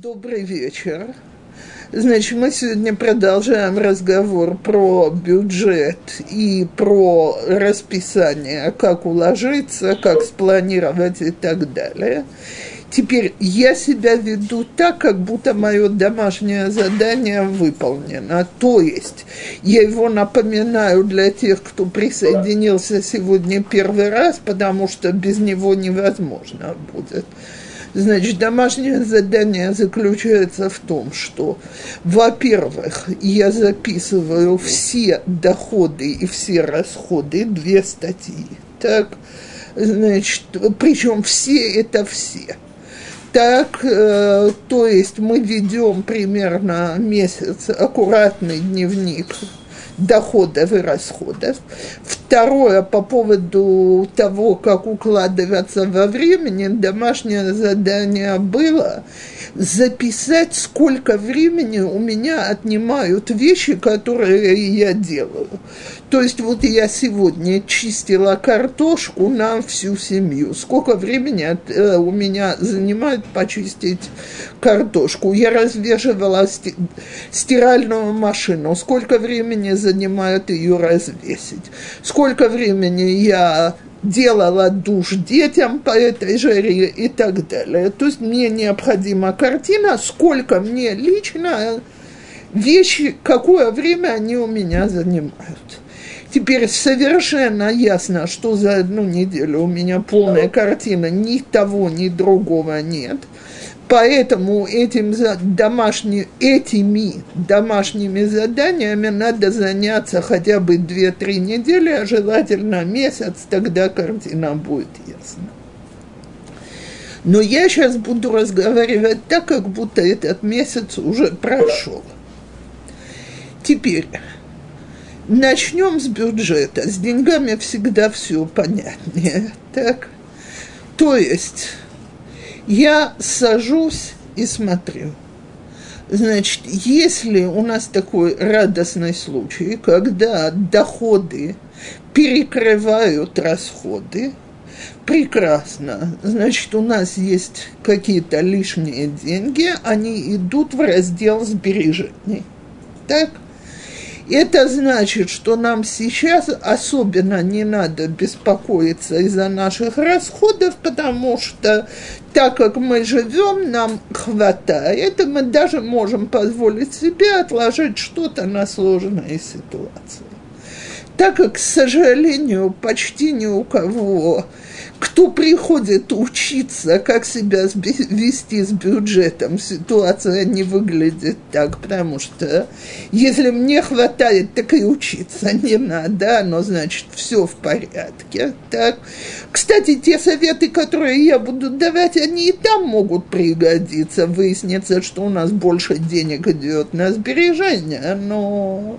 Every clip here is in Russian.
Добрый вечер. Значит, мы сегодня продолжаем разговор про бюджет и про расписание, как уложиться, как спланировать и так далее. Теперь я себя веду так, как будто мое домашнее задание выполнено. То есть я его напоминаю для тех, кто присоединился сегодня первый раз, потому что без него невозможно будет. Значит, домашнее задание заключается в том, что, во-первых, я записываю все доходы и все расходы, две статьи. Так, значит, причем все это все. Так, э, то есть мы ведем примерно месяц аккуратный дневник доходов и расходов. Второе, по поводу того, как укладываться во времени, домашнее задание было записать, сколько времени у меня отнимают вещи, которые я делаю. То есть вот я сегодня чистила картошку на всю семью. Сколько времени от, э, у меня занимает почистить картошку? Я развешивала сти, стиральную машину. Сколько времени занимает ее развесить? Сколько времени я делала душ детям по этой жаре и так далее. То есть мне необходима картина, сколько мне лично вещи, какое время они у меня занимают. Теперь совершенно ясно, что за одну неделю у меня полная картина, ни того, ни другого нет. Поэтому этим домашни, этими домашними заданиями надо заняться хотя бы 2-3 недели, а желательно месяц, тогда картина будет ясна. Но я сейчас буду разговаривать так, как будто этот месяц уже прошел. Теперь Начнем с бюджета. С деньгами всегда все понятнее. Так? То есть я сажусь и смотрю. Значит, если у нас такой радостный случай, когда доходы перекрывают расходы, прекрасно. Значит, у нас есть какие-то лишние деньги, они идут в раздел сбережений. Так? Это значит, что нам сейчас особенно не надо беспокоиться из-за наших расходов, потому что так как мы живем, нам хватает, и мы даже можем позволить себе отложить что-то на сложные ситуации. Так как, к сожалению, почти ни у кого кто приходит учиться, как себя вести с бюджетом, ситуация не выглядит так, потому что если мне хватает, так и учиться не надо, но значит все в порядке. Так. Кстати, те советы, которые я буду давать, они и там могут пригодиться. Выяснится, что у нас больше денег идет на сбережения, но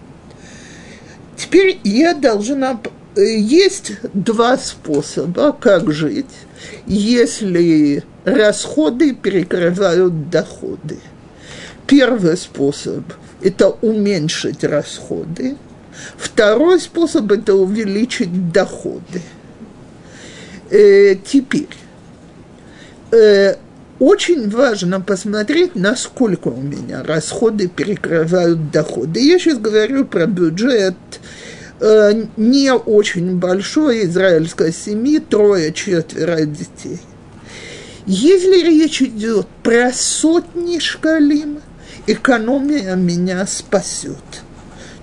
теперь я должна есть два способа, как жить, если расходы перекрывают доходы. Первый способ – это уменьшить расходы. Второй способ – это увеличить доходы. Э, теперь, э, очень важно посмотреть, насколько у меня расходы перекрывают доходы. Я сейчас говорю про бюджет Э, не очень большой израильской семьи, трое-четверо детей. Если речь идет про сотни шкалим, экономия меня спасет.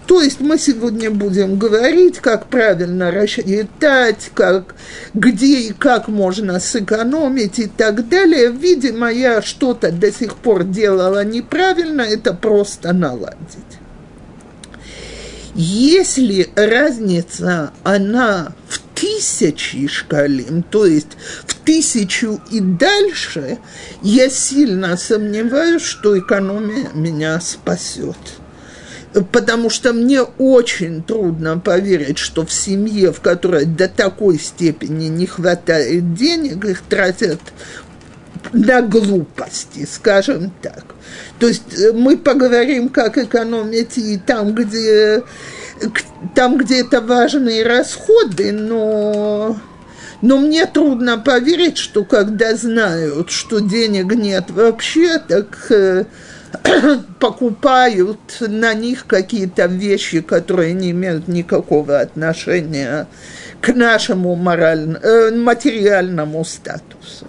То есть мы сегодня будем говорить, как правильно рассчитать, как, где и как можно сэкономить и так далее. Видимо, я что-то до сих пор делала неправильно, это просто наладить. Если разница, она в тысячи шкалим, то есть в тысячу и дальше, я сильно сомневаюсь, что экономия меня спасет. Потому что мне очень трудно поверить, что в семье, в которой до такой степени не хватает денег, их тратят на глупости, скажем так. То есть э, мы поговорим, как экономить и там, где, там, где это важные расходы, но Но мне трудно поверить, что когда знают, что денег нет вообще, так э, покупают на них какие-то вещи, которые не имеют никакого отношения к нашему морально, э, материальному статусу.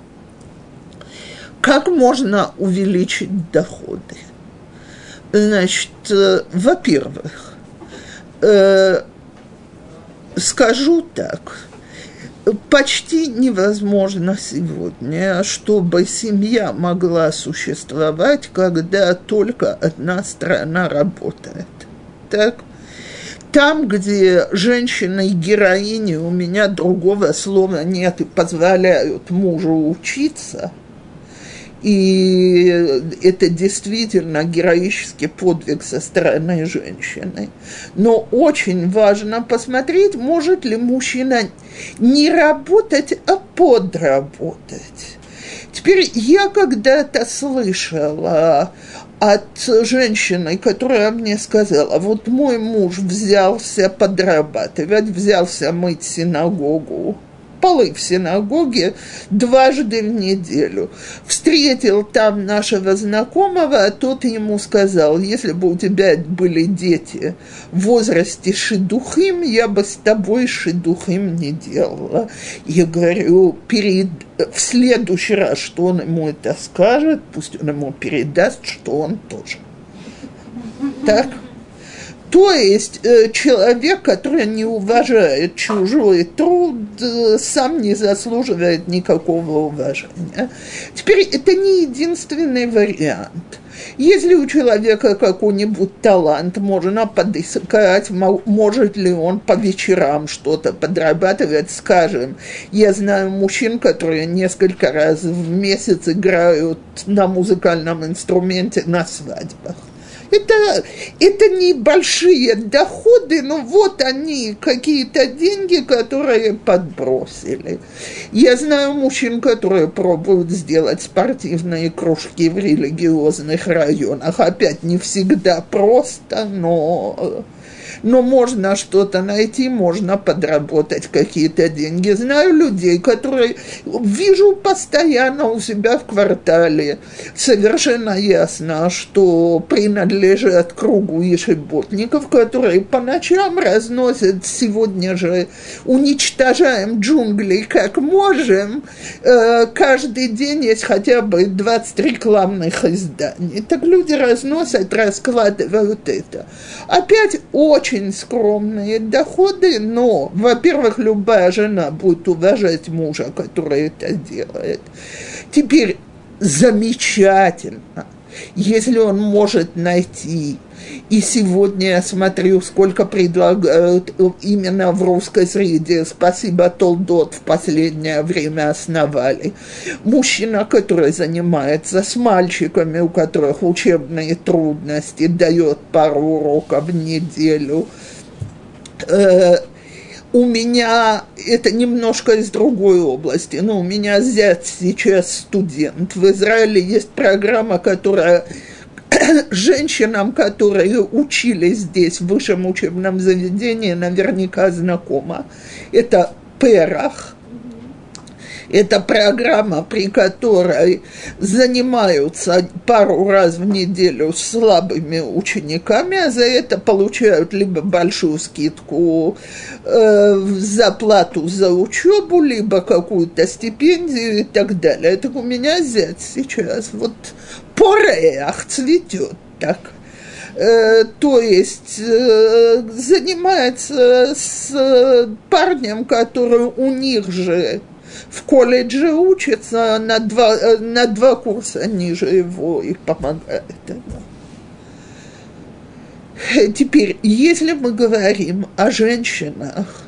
Как можно увеличить доходы? Значит, э, во-первых, э, скажу так, почти невозможно сегодня, чтобы семья могла существовать, когда только одна страна работает. Так? Там, где женщины и героини, у меня другого слова нет, и позволяют мужу учиться – и это действительно героический подвиг со стороны женщины. Но очень важно посмотреть, может ли мужчина не работать, а подработать. Теперь я когда-то слышала от женщины, которая мне сказала, вот мой муж взялся подрабатывать, взялся мыть синагогу полы в синагоге дважды в неделю. Встретил там нашего знакомого, а тот ему сказал, если бы у тебя были дети в возрасте шедухим, я бы с тобой шедухим не делала. Я говорю, перед, в следующий раз, что он ему это скажет, пусть он ему передаст, что он тоже. Так? То есть э, человек, который не уважает чужой труд, э, сам не заслуживает никакого уважения. Теперь это не единственный вариант. Если у человека какой-нибудь талант, можно подыскать, может ли он по вечерам что-то подрабатывать, скажем. Я знаю мужчин, которые несколько раз в месяц играют на музыкальном инструменте на свадьбах. Это, это небольшие доходы, но вот они, какие-то деньги, которые подбросили. Я знаю мужчин, которые пробуют сделать спортивные кружки в религиозных районах. Опять не всегда просто, но но можно что-то найти, можно подработать какие-то деньги. Знаю людей, которые вижу постоянно у себя в квартале. Совершенно ясно, что принадлежат кругу ешеботников, которые по ночам разносят сегодня же, уничтожаем джунгли как можем. Э, каждый день есть хотя бы 20 рекламных изданий. Так люди разносят, раскладывают это. Опять очень очень скромные доходы, но, во-первых, любая жена будет уважать мужа, который это делает. Теперь замечательно, если он может найти и сегодня я смотрю, сколько предлагают именно в русской среде. Спасибо, Толдот в последнее время основали. Мужчина, который занимается с мальчиками, у которых учебные трудности, дает пару уроков в неделю. У меня это немножко из другой области, но у меня зять сейчас студент. В Израиле есть программа, которая женщинам, которые учились здесь в высшем учебном заведении, наверняка знакома. Это Перах. Это программа, при которой занимаются пару раз в неделю с слабыми учениками, а за это получают либо большую скидку э, за плату за учебу, либо какую-то стипендию и так далее. Это у меня зять сейчас. Вот пореах цветет так. Э, то есть э, занимается с парнем, который у них же в колледже учится на два, э, на два курса ниже его и помогает ему. Теперь, если мы говорим о женщинах,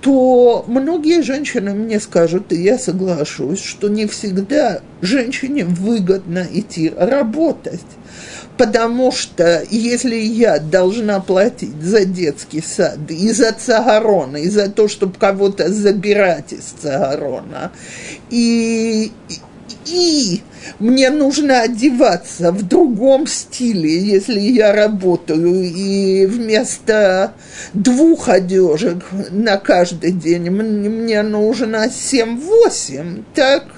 то многие женщины мне скажут, и я соглашусь, что не всегда женщине выгодно идти работать. Потому что если я должна платить за детский сад и за цагарона, и за то, чтобы кого-то забирать из цагарона, и, и мне нужно одеваться в другом стиле, если я работаю, и вместо двух одежек на каждый день мне нужно 7-8, так –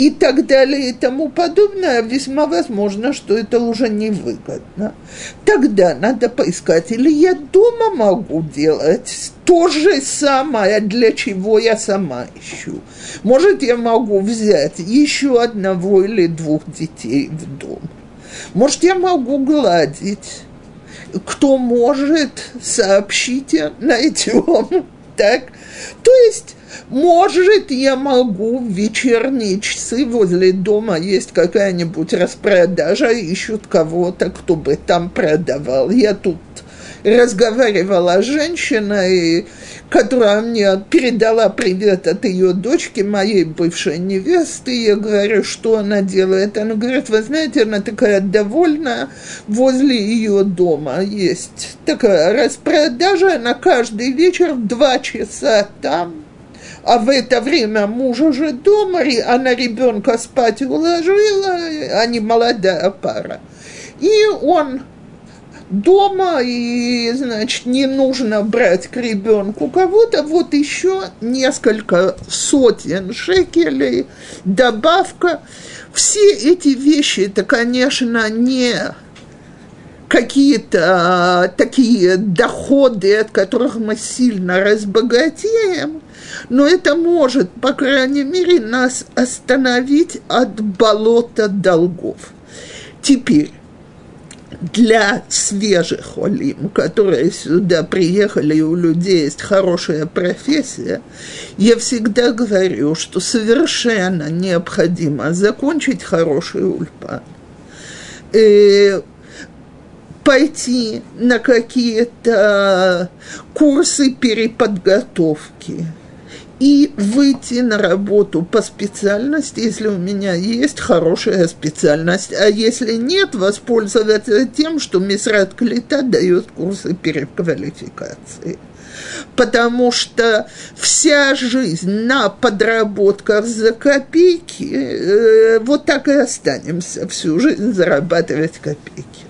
и так далее и тому подобное, весьма возможно, что это уже невыгодно. Тогда надо поискать, или я дома могу делать то же самое, для чего я сама ищу. Может, я могу взять еще одного или двух детей в дом. Может, я могу гладить. Кто может, сообщите, найдем. Так? То есть может, я могу в вечерние часы возле дома есть какая-нибудь распродажа, ищут кого-то, кто бы там продавал. Я тут разговаривала с женщиной, которая мне передала привет от ее дочки, моей бывшей невесты. Я говорю, что она делает. Она говорит, вы знаете, она такая довольная, возле ее дома есть такая распродажа, на каждый вечер два часа там а в это время муж уже дома, она ребенка спать уложила, они молодая пара. И он дома, и, значит, не нужно брать к ребенку кого-то, вот еще несколько сотен шекелей, добавка. Все эти вещи, это, конечно, не какие-то а, такие доходы, от которых мы сильно разбогатеем, но это может, по крайней мере, нас остановить от болота долгов. Теперь, для свежих олим, которые сюда приехали, и у людей есть хорошая профессия, я всегда говорю, что совершенно необходимо закончить хороший ульпан. И пойти на какие-то курсы переподготовки – и выйти на работу по специальности, если у меня есть хорошая специальность, а если нет, воспользоваться тем, что Мисрат Клита дает курсы переквалификации. Потому что вся жизнь на подработках за копейки, э, вот так и останемся всю жизнь зарабатывать копейки.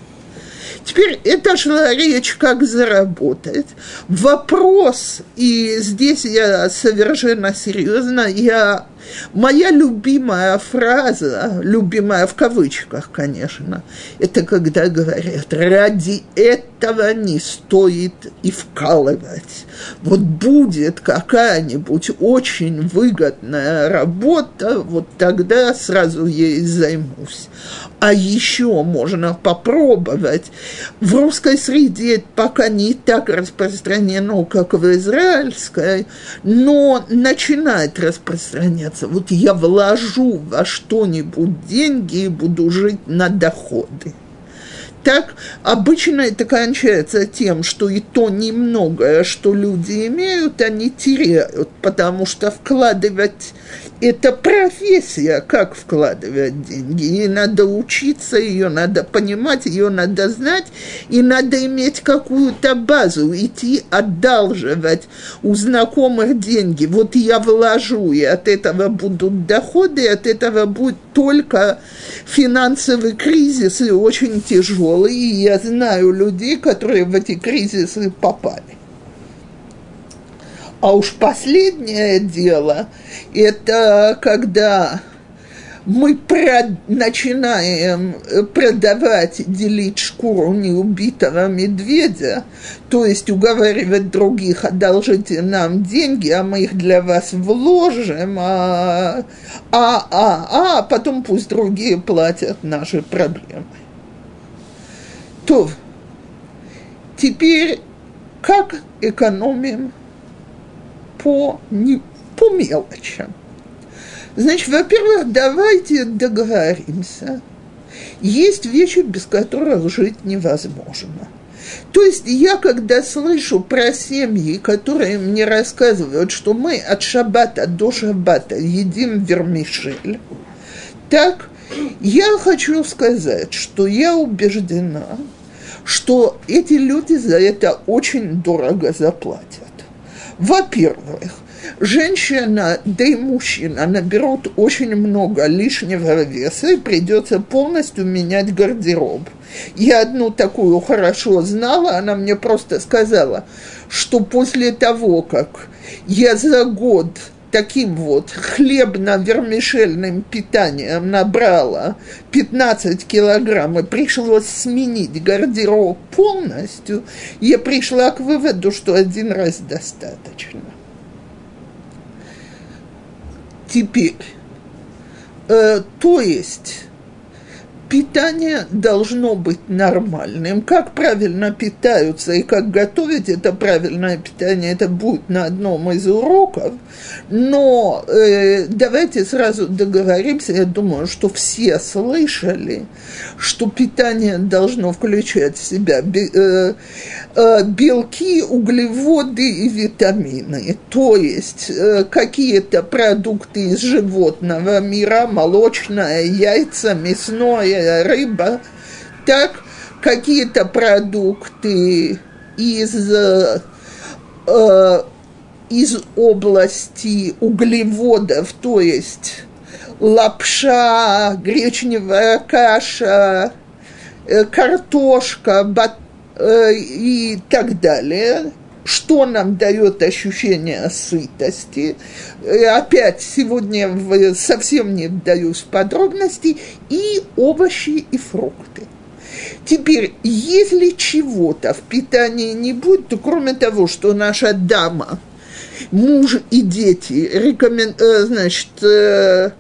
Теперь это шла речь, как заработать. Вопрос, и здесь я совершенно серьезно, я Моя любимая фраза, любимая в кавычках, конечно, это когда говорят, ради этого не стоит и вкалывать. Вот будет какая-нибудь очень выгодная работа, вот тогда сразу ей займусь. А еще можно попробовать. В русской среде это пока не так распространено, как в израильской, но начинает распространяться вот я вложу во что-нибудь деньги и буду жить на доходы. Так обычно это кончается тем, что и то немногое, что люди имеют, они теряют, потому что вкладывать это профессия, как вкладывать деньги. И надо учиться, ее надо понимать, ее надо знать, и надо иметь какую-то базу, идти одалживать у знакомых деньги. Вот я вложу, и от этого будут доходы, и от этого будет только финансовый кризис, и очень тяжелый. И я знаю людей, которые в эти кризисы попали. А уж последнее дело – это когда мы про, начинаем продавать, делить шкуру неубитого медведя, то есть уговаривать других, одолжите нам деньги, а мы их для вас вложим, а, а, а, а потом пусть другие платят наши проблемы. То теперь как экономим по, не, по мелочам. Значит, во-первых, давайте договоримся. Есть вещи, без которых жить невозможно. То есть я, когда слышу про семьи, которые мне рассказывают, что мы от шаббата до шаббата едим вермишель, так я хочу сказать, что я убеждена, что эти люди за это очень дорого заплатят. Во-первых, женщина, да и мужчина наберут очень много лишнего веса и придется полностью менять гардероб. Я одну такую хорошо знала, она мне просто сказала, что после того, как я за год таким вот хлебно-вермишельным питанием набрала 15 килограмм и пришлось сменить гардероб полностью, я пришла к выводу, что один раз достаточно. Теперь, э, то есть питание должно быть нормальным. Как правильно питаются и как готовить это правильное питание, это будет на одном из уроков. Но э, давайте сразу договоримся, я думаю, что все слышали, что питание должно включать в себя э, э, белки, углеводы и витамины. То есть э, какие-то продукты из животного мира, молочное, яйца, мясное, рыба, так какие-то продукты из, э, из области углеводов, то есть лапша, гречневая каша, э, картошка бат, э, и так далее, что нам дает ощущение сытости. Э, опять сегодня совсем не вдаюсь в подробности. И овощи и фрукты. Теперь, если чего-то в питании не будет, то кроме того, что наша дама, муж и дети рекомен... Э, значит, э,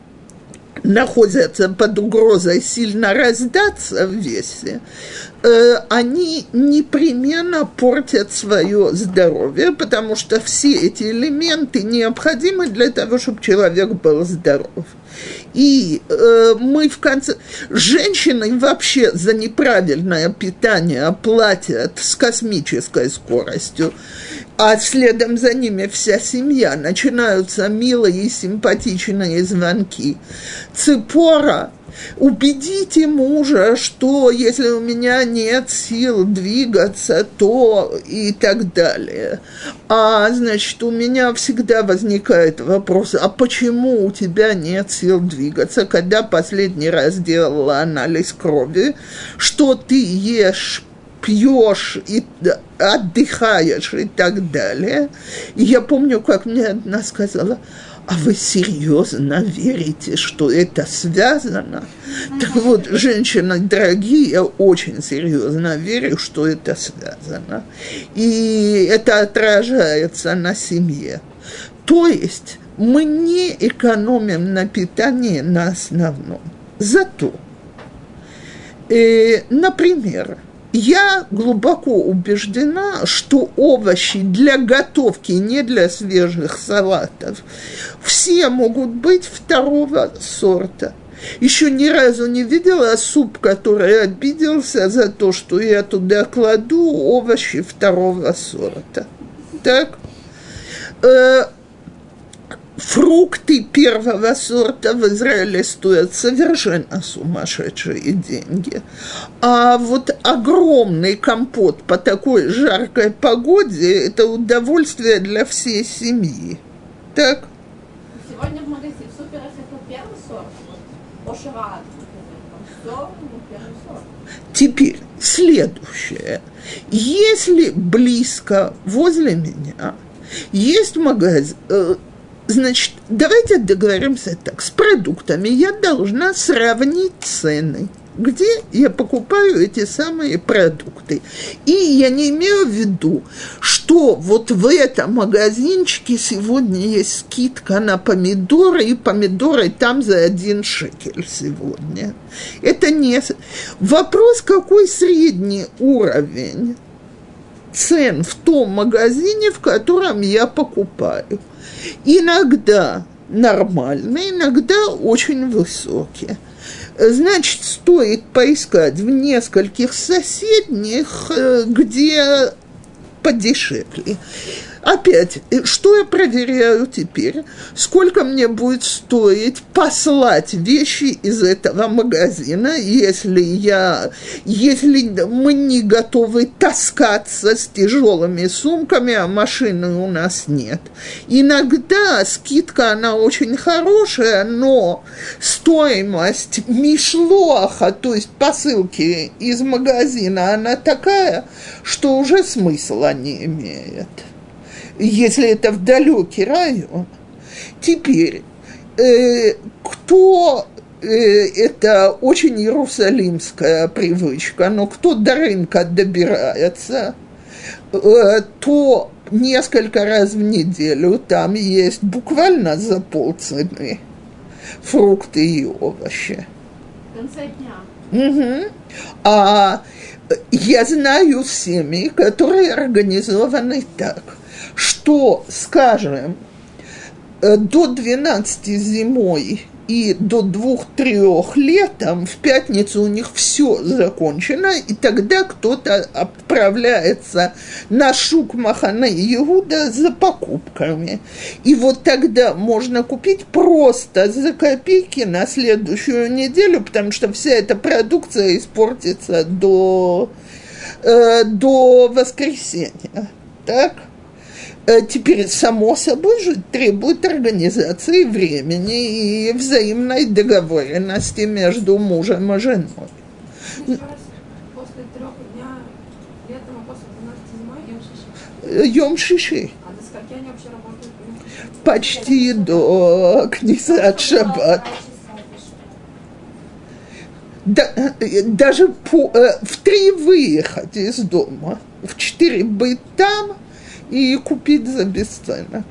находятся под угрозой сильно раздаться в весе, э, они непременно портят свое здоровье, потому что все эти элементы необходимы для того, чтобы человек был здоров. И э, мы в конце... Женщины вообще за неправильное питание платят с космической скоростью а следом за ними вся семья. Начинаются милые и симпатичные звонки. Цепора, убедите мужа, что если у меня нет сил двигаться, то и так далее. А, значит, у меня всегда возникает вопрос, а почему у тебя нет сил двигаться, когда последний раз делала анализ крови, что ты ешь пьешь и отдыхаешь и так далее. И я помню, как мне одна сказала, а вы серьезно верите, что это связано? Так вот, женщины дорогие, я очень серьезно верю, что это связано. И это отражается на семье. То есть мы не экономим на питании на основном. Зато, э, например, я глубоко убеждена, что овощи для готовки, не для свежих салатов, все могут быть второго сорта. Еще ни разу не видела суп, который обиделся за то, что я туда кладу овощи второго сорта. Так? Фрукты первого сорта в Израиле стоят совершенно сумасшедшие деньги. А вот огромный компот по такой жаркой погоде – это удовольствие для всей семьи. Так? Сегодня в магазине, в суперах это первый сорт, ошеват, все первый сорт. Теперь следующее. Если близко возле меня есть магазин, э, Значит, давайте договоримся так. С продуктами я должна сравнить цены где я покупаю эти самые продукты. И я не имею в виду, что вот в этом магазинчике сегодня есть скидка на помидоры, и помидоры там за один шекель сегодня. Это не... Вопрос, какой средний уровень цен в том магазине, в котором я покупаю. Иногда нормальные, иногда очень высокие. Значит, стоит поискать в нескольких соседних, э, где подешевле. Опять, что я проверяю теперь? Сколько мне будет стоить послать вещи из этого магазина, если я, если мы не готовы таскаться с тяжелыми сумками, а машины у нас нет. Иногда скидка, она очень хорошая, но стоимость мишлоха, то есть посылки из магазина, она такая, что уже смысла не имеет если это в далекий район. Теперь, э, кто э, это очень иерусалимская привычка, но кто до рынка добирается, э, то несколько раз в неделю там есть буквально за полцены фрукты и овощи. В конце дня. Угу. А я знаю семьи, которые организованы так – что, скажем, э, до 12 зимой и до двух-трех летом в пятницу у них все закончено, и тогда кто-то отправляется на шук Махана Иуда за покупками. И вот тогда можно купить просто за копейки на следующую неделю, потому что вся эта продукция испортится до, э, до воскресенья. Так? Э, теперь, само собой же, требует организации времени и взаимной договоренности между мужем и женой. А после 12 зимой, Йом Шиши. Шиши. А до скольки они вообще работают? Почти до Книсат Шаббат. Да, э, даже по, э, в три выехать из дома, в четыре быть там – и купить за бесценок.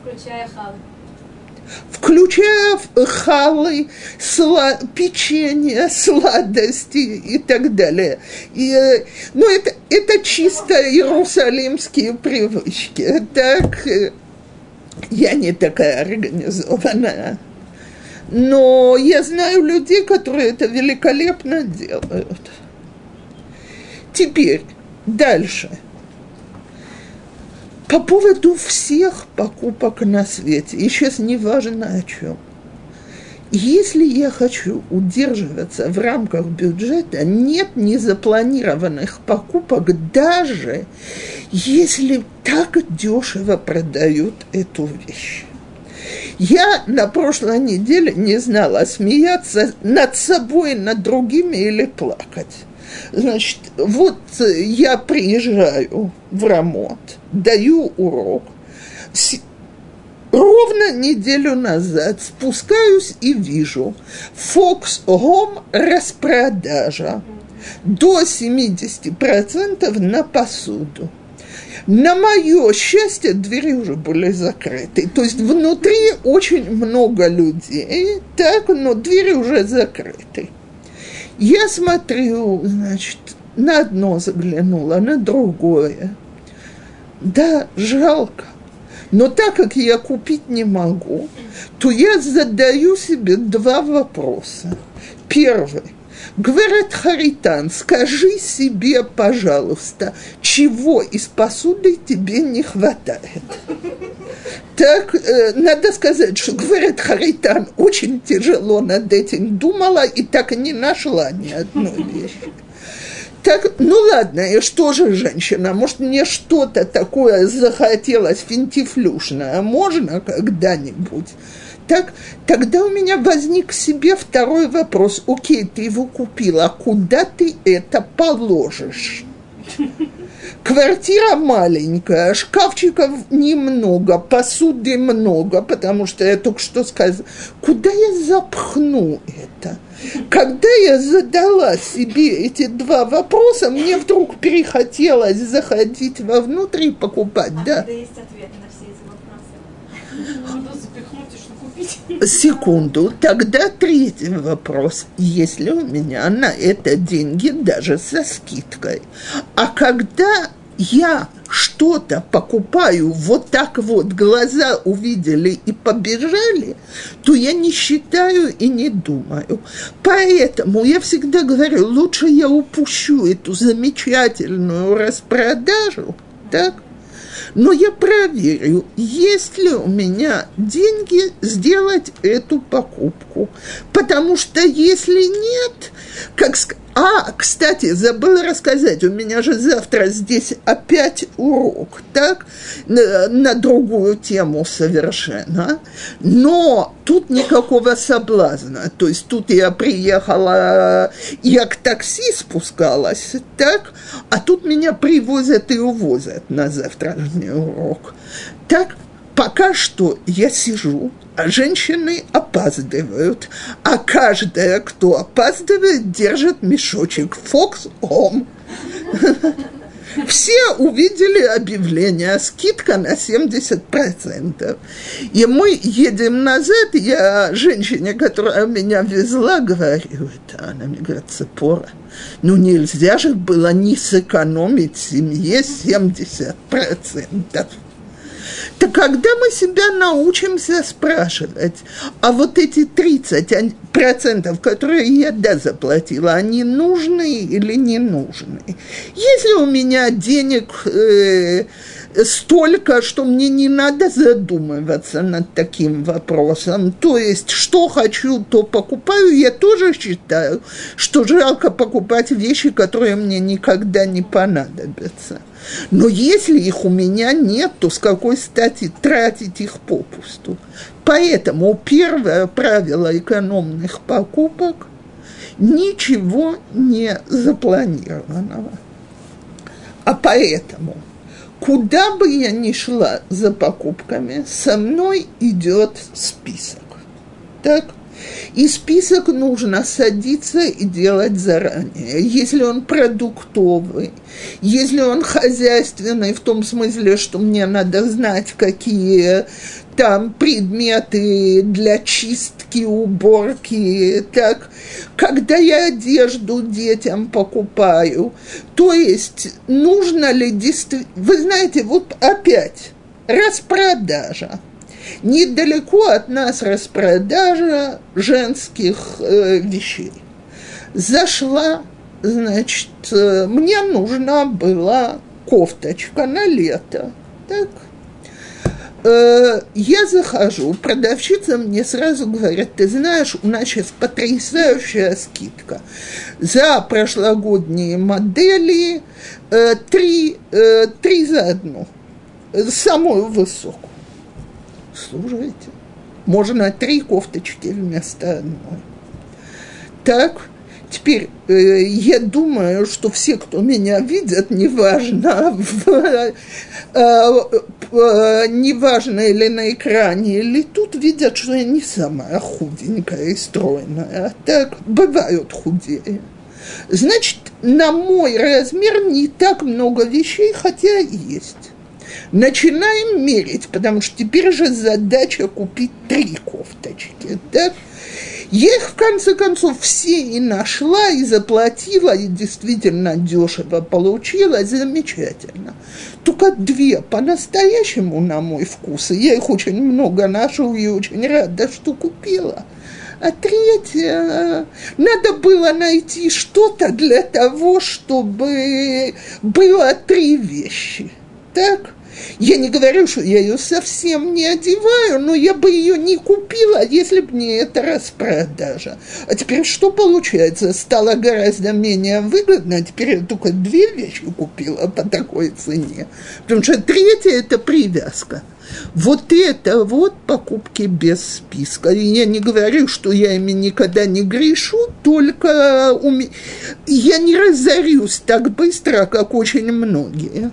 Включая халы. Включая халы, сла, печенье, сладости и так далее. И, ну, это, это чисто иерусалимские привычки. Так, я не такая организованная. Но я знаю людей, которые это великолепно делают. Теперь, дальше – по поводу всех покупок на свете, и сейчас не важно о чем. Если я хочу удерживаться в рамках бюджета, нет незапланированных покупок, даже если так дешево продают эту вещь. Я на прошлой неделе не знала, смеяться над собой, над другими или плакать. Значит, вот я приезжаю в ремонт, даю урок. Ровно неделю назад спускаюсь и вижу Fox Home распродажа до 70% на посуду. На мое счастье, двери уже были закрыты. То есть внутри очень много людей, так, но двери уже закрыты. Я смотрю, значит, на одно заглянула, на другое. Да, жалко. Но так как я купить не могу, то я задаю себе два вопроса. Первый. Говорит Харитан, скажи себе, пожалуйста, чего из посуды тебе не хватает. Так, э, надо сказать, что, говорит Харитан, очень тяжело над этим думала и так и не нашла ни одной вещи. Так, ну ладно, и что же женщина? Может, мне что-то такое захотелось финтифлюшное? Можно когда-нибудь? Так, тогда у меня возник к себе второй вопрос. Окей, ты его купила, куда ты это положишь? Квартира маленькая, шкафчиков немного, посуды много, потому что я только что сказала, куда я запхну это? Когда я задала себе эти два вопроса, мне вдруг перехотелось заходить вовнутрь и покупать, да? Да есть ответ на все эти вопросы. Надо запихнуть и что купить. Секунду, тогда третий вопрос. Есть ли у меня на это деньги даже со скидкой? А когда я что-то покупаю вот так вот, глаза увидели и побежали, то я не считаю и не думаю. Поэтому я всегда говорю, лучше я упущу эту замечательную распродажу, так, но я проверю, есть ли у меня деньги сделать эту покупку. Потому что если нет, как сказать, а, кстати, забыла рассказать, у меня же завтра здесь опять урок, так, на, на другую тему совершенно, но тут никакого соблазна, то есть тут я приехала, я к такси спускалась, так, а тут меня привозят и увозят на завтрашний урок. Так, пока что я сижу, а женщины опаздывают, а каждая, кто опаздывает, держит мешочек Fox Home. Все увидели объявление, скидка на 70%. И мы едем назад, я женщине, которая меня везла, говорю, это она мне говорит, Цепора, ну нельзя же было не сэкономить семье 70%. Так когда мы себя научимся спрашивать, а вот эти 30%, которые я да заплатила, они нужны или не нужны? Если у меня денег э, столько, что мне не надо задумываться над таким вопросом. То есть, что хочу, то покупаю. Я тоже считаю, что жалко покупать вещи, которые мне никогда не понадобятся. Но если их у меня нет, то с какой стати тратить их попусту? Поэтому первое правило экономных покупок – ничего не запланированного. А поэтому, куда бы я ни шла за покупками, со мной идет список. Так – и список нужно садиться и делать заранее. Если он продуктовый, если он хозяйственный, в том смысле, что мне надо знать, какие там предметы для чистки, уборки, так, когда я одежду детям покупаю, то есть нужно ли действительно, вы знаете, вот опять распродажа – Недалеко от нас распродажа женских э, вещей. Зашла, значит, э, мне нужна была кофточка на лето. Так, э, я захожу, продавщица мне сразу говорит, ты знаешь, у нас сейчас потрясающая скидка. За прошлогодние модели э, три, э, три за одну, самую высокую слушайте, можно три кофточки вместо одной. Так, теперь э, я думаю, что все, кто меня видят, неважно, в, э, э, неважно или на экране, или тут видят, что я не самая худенькая и стройная. Так, бывают худее. Значит, на мой размер не так много вещей, хотя есть. Начинаем мерить, потому что теперь же задача купить три кофточки, да? Я их, в конце концов, все и нашла, и заплатила, и действительно дешево получила, замечательно. Только две по-настоящему на мой вкус, и я их очень много ношу и очень рада, что купила. А третье, надо было найти что-то для того, чтобы было три вещи. Так? Я не говорю, что я ее совсем не одеваю, но я бы ее не купила, если бы не эта распродажа. А теперь что получается? Стало гораздо менее выгодно, а теперь я только две вещи купила по такой цене. Потому что третья – это привязка. Вот это вот покупки без списка. И я не говорю, что я ими никогда не грешу, только уме... я не разорюсь так быстро, как очень многие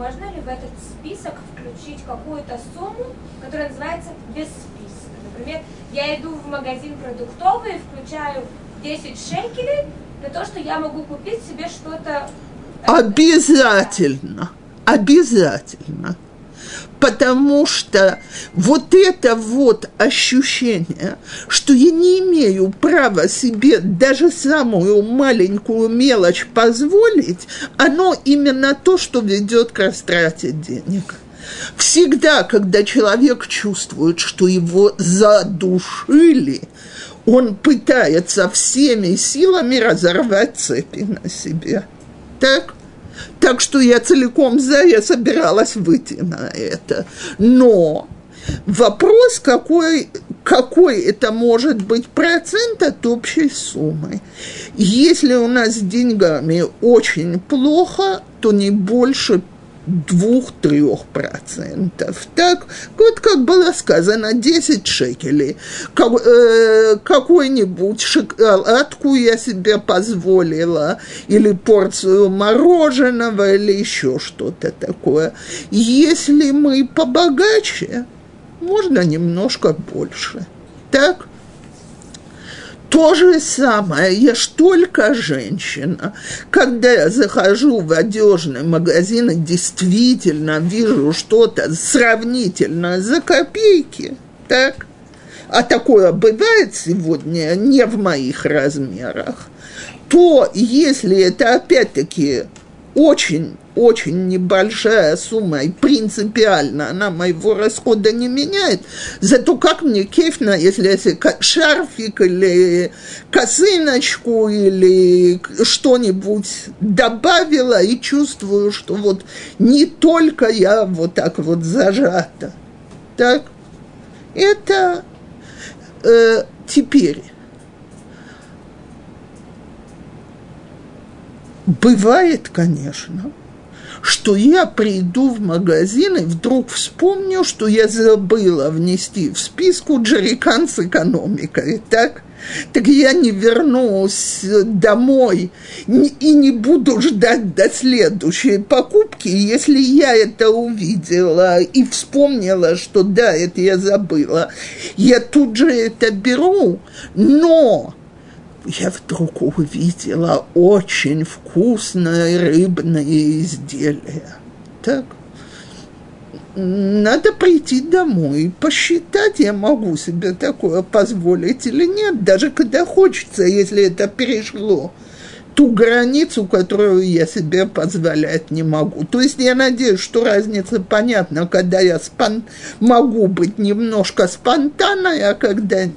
можно ли в этот список включить какую-то сумму, которая называется без списка? Например, я иду в магазин продуктовый, включаю 10 шекелей на то, что я могу купить себе что-то... Обязательно, обязательно потому что вот это вот ощущение, что я не имею права себе даже самую маленькую мелочь позволить, оно именно то, что ведет к растрате денег. Всегда, когда человек чувствует, что его задушили, он пытается всеми силами разорвать цепи на себе. Так? Так что я целиком за, я собиралась выйти на это. Но вопрос, какой, какой это может быть процент от общей суммы. Если у нас с деньгами очень плохо, то не больше двух-трех процентов. Так, вот как было сказано, 10 шекелей. Как, э, какой-нибудь шоколадку я себе позволила, или порцию мороженого, или еще что-то такое. Если мы побогаче, можно немножко больше. Так? То же самое, я ж только женщина. Когда я захожу в одежный магазин и действительно вижу что-то сравнительно за копейки, так? А такое бывает сегодня не в моих размерах, то если это опять-таки очень очень небольшая сумма, и принципиально она моего расхода не меняет, зато как мне кефно, если я шарфик или косыночку или что-нибудь добавила и чувствую, что вот не только я вот так вот зажата. Так? Это э, теперь Бывает, конечно, что я приду в магазин и вдруг вспомню, что я забыла внести в списку джерикан с экономикой, так? Так я не вернусь домой и не буду ждать до следующей покупки, если я это увидела и вспомнила, что да, это я забыла. Я тут же это беру, но я вдруг увидела очень вкусное рыбное изделие. Так, надо прийти домой, посчитать, я могу себе такое позволить или нет, даже когда хочется, если это перешло ту границу, которую я себе позволять не могу. То есть я надеюсь, что разница понятна, когда я спон... могу быть немножко спонтанной, а когда нет.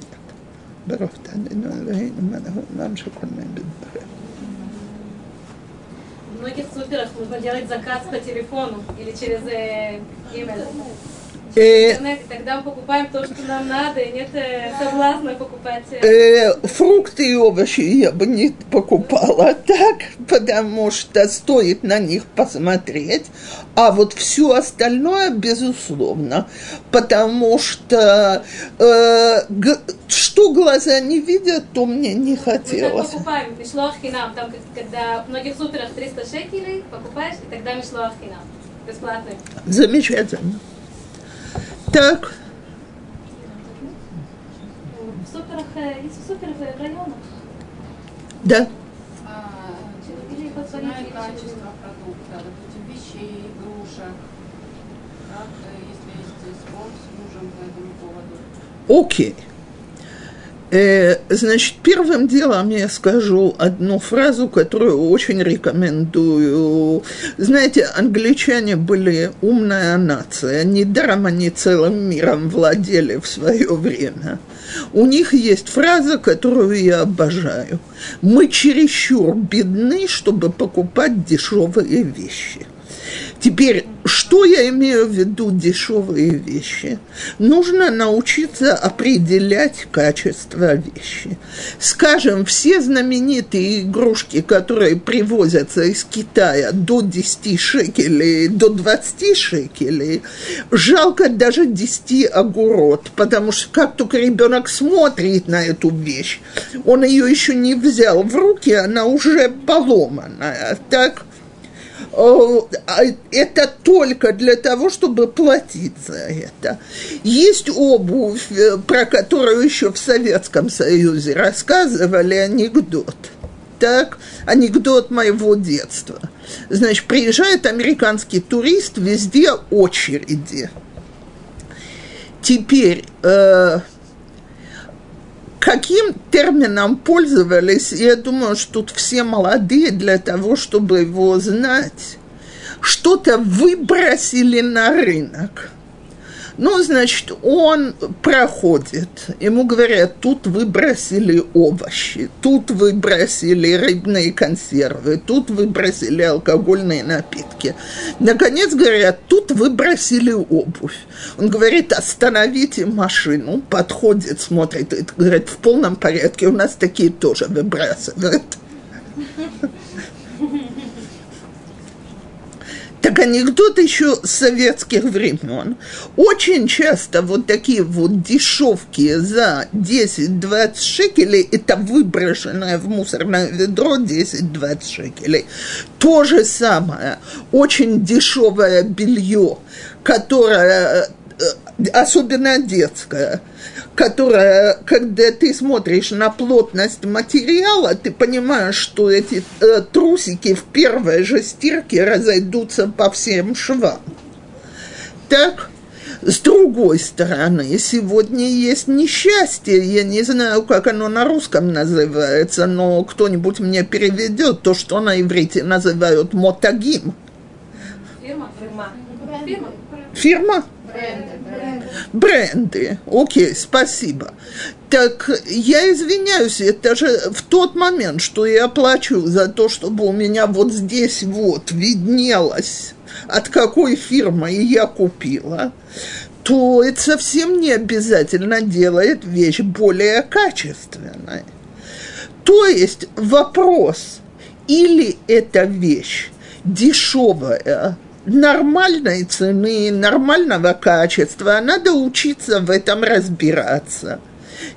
برفت عن إنه أنا رهين ما له نام شكرنا بالدفع В многих суперах можно делать заказ по телефону или через э, email. Э, тогда мы покупаем то, что нам надо, и нет э, соблазна покупать. Э, фрукты и овощи я бы не покупала так, потому что стоит на них посмотреть, а вот все остальное, безусловно, потому что э, что глаза не видят, то мне не хотелось. Мы покупаем хинам, там, когда в многих суперах 300 шекелей покупаешь, и тогда хинам, бесплатный. Замечательно. Так. В суперах, есть в суперах в районах. Да. Или Знает качество продукта, допустим, вещей, игрушек. Так, если есть спор с мужем по этому поводу. Окей. Okay. Э, значит, первым делом я скажу одну фразу, которую очень рекомендую. Знаете, англичане были умная нация, недаром они целым миром владели в свое время. У них есть фраза, которую я обожаю. Мы чересчур бедны, чтобы покупать дешевые вещи. Теперь, что я имею в виду дешевые вещи? Нужно научиться определять качество вещи. Скажем, все знаменитые игрушки, которые привозятся из Китая до 10 шекелей, до 20 шекелей, жалко даже 10 огурот, потому что как только ребенок смотрит на эту вещь, он ее еще не взял в руки, она уже поломанная. Так? А это только для того, чтобы платить за это. Есть обувь, э, про которую еще в Советском Союзе рассказывали анекдот. Так, анекдот моего детства. Значит, приезжает американский турист, везде очереди. Теперь э, каким термином пользовались, я думаю, что тут все молодые для того, чтобы его знать. Что-то выбросили на рынок. Ну, значит, он проходит, ему говорят, тут выбросили овощи, тут выбросили рыбные консервы, тут выбросили алкогольные напитки. Наконец говорят, тут выбросили обувь. Он говорит, остановите машину, подходит, смотрит, говорит, в полном порядке, у нас такие тоже выбрасывают. Так анекдот еще советских времен. Очень часто вот такие вот дешевки за 10-20 шекелей, это выброшенное в мусорное ведро 10-20 шекелей. То же самое, очень дешевое белье, которое, э, особенно детское – которая, когда ты смотришь на плотность материала, ты понимаешь, что эти э, трусики в первой же стирке разойдутся по всем швам. Так, с другой стороны, сегодня есть несчастье, я не знаю, как оно на русском называется, но кто-нибудь мне переведет то, что на иврите называют мотагим. Фирма? Фирма. Фирма. Фирма? Бренды. Бренды. Окей, спасибо. Так я извиняюсь, это же в тот момент, что я плачу за то, чтобы у меня вот здесь вот виднелось, от какой фирмы я купила, то это совсем не обязательно делает вещь более качественной. То есть вопрос, или эта вещь дешевая, нормальной цены, нормального качества, надо учиться в этом разбираться.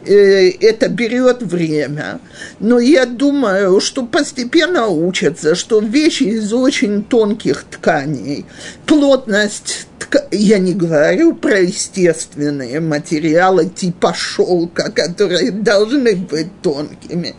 Э, это берет время. Но я думаю, что постепенно учатся, что вещи из очень тонких тканей, плотность, я не говорю про естественные материалы типа шелка, которые должны быть тонкими.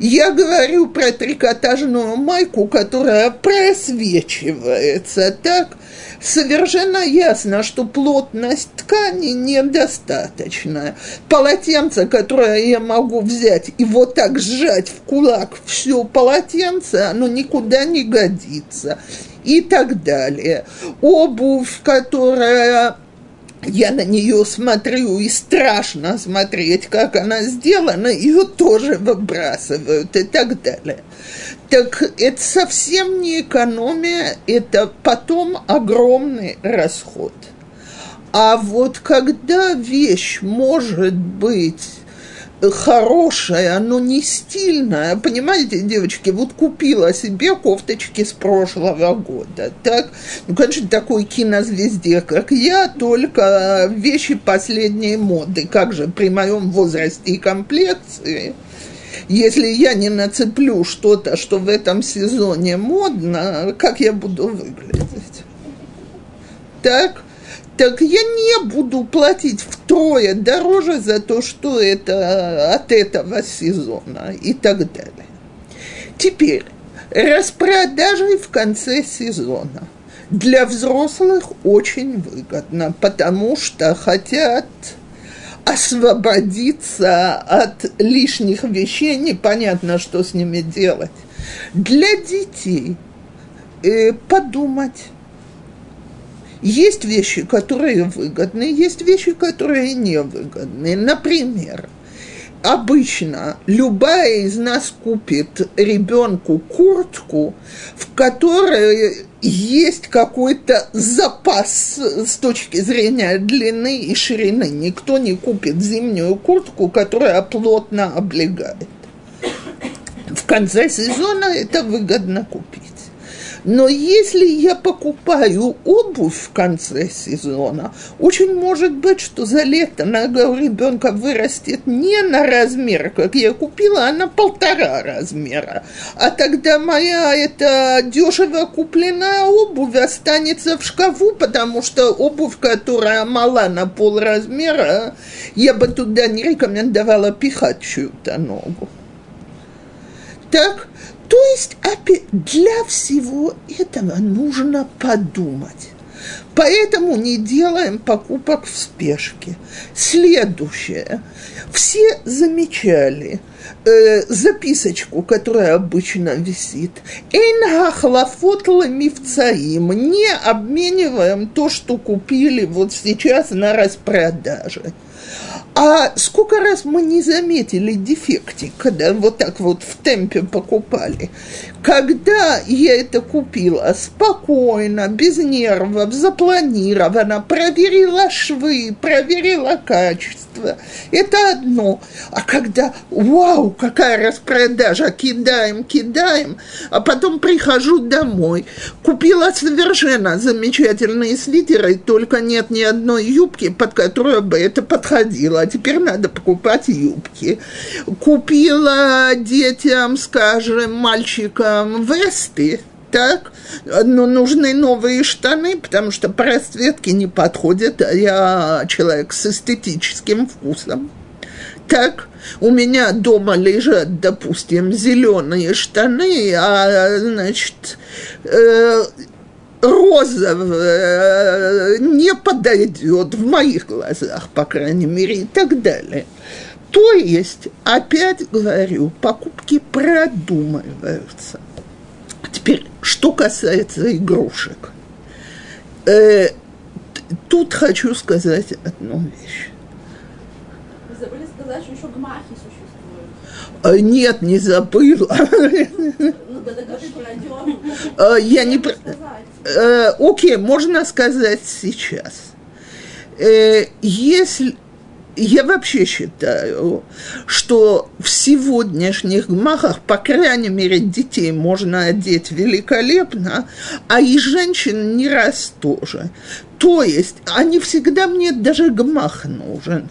Я говорю про трикотажную майку, которая просвечивается так, совершенно ясно, что плотность ткани недостаточная. Полотенце, которое я могу взять и вот так сжать в кулак все полотенце, оно никуда не годится. И так далее. Обувь, которая я на нее смотрю, и страшно смотреть, как она сделана, ее тоже выбрасывают и так далее. Так это совсем не экономия, это потом огромный расход. А вот когда вещь может быть хорошая, но не стильная. Понимаете, девочки, вот купила себе кофточки с прошлого года. Так, ну, конечно, такой кинозвезде, как я, только вещи последней моды. Как же при моем возрасте и комплекции – если я не нацеплю что-то, что в этом сезоне модно, как я буду выглядеть? Так? Так я не буду платить втрое дороже за то, что это от этого сезона и так далее. Теперь, распродажи в конце сезона для взрослых очень выгодно, потому что хотят освободиться от лишних вещей, непонятно, что с ними делать. Для детей э, подумать. Есть вещи, которые выгодны, есть вещи, которые невыгодны. Например, обычно любая из нас купит ребенку куртку, в которой есть какой-то запас с точки зрения длины и ширины. Никто не купит зимнюю куртку, которая плотно облегает. В конце сезона это выгодно купить. Но если я покупаю обувь в конце сезона, очень может быть, что за лето нога у ребенка вырастет не на размер, как я купила, а на полтора размера. А тогда моя эта дешево купленная обувь останется в шкафу, потому что обувь, которая мала на пол размера, я бы туда не рекомендовала пихать чью-то ногу. Так, то есть для всего этого нужно подумать. Поэтому не делаем покупок в спешке. Следующее. Все замечали э, записочку, которая обычно висит. Эйн хахлафот мифцаим. Не обмениваем то, что купили вот сейчас на распродаже. А сколько раз мы не заметили дефектик, когда вот так вот в темпе покупали? Когда я это купила спокойно, без нервов, запланированно, проверила швы, проверила качество, это одно. А когда, вау, какая распродажа, кидаем, кидаем, а потом прихожу домой, купила совершенно замечательные свитеры, только нет ни одной юбки, под которую бы это подходило. А теперь надо покупать юбки. Купила детям, скажем, мальчикам, весты, так, но нужны новые штаны, потому что по расцветке не подходят, а я человек с эстетическим вкусом. Так, у меня дома лежат, допустим, зеленые штаны, а, значит, э, розовый не подойдет в моих глазах, по крайней мере, и так далее. То есть, опять говорю, покупки продумываются. Теперь, что касается игрушек. Э, тут хочу сказать одну вещь. Вы забыли сказать, что еще гмахи существуют. А, нет, не забыла. Ну. А, Я не... Э, Окей, можно сказать сейчас. Э, Если я вообще считаю, что в сегодняшних гмахах, по крайней мере, детей можно одеть великолепно, а и женщин не раз тоже. То есть, они всегда мне даже гмах нужен.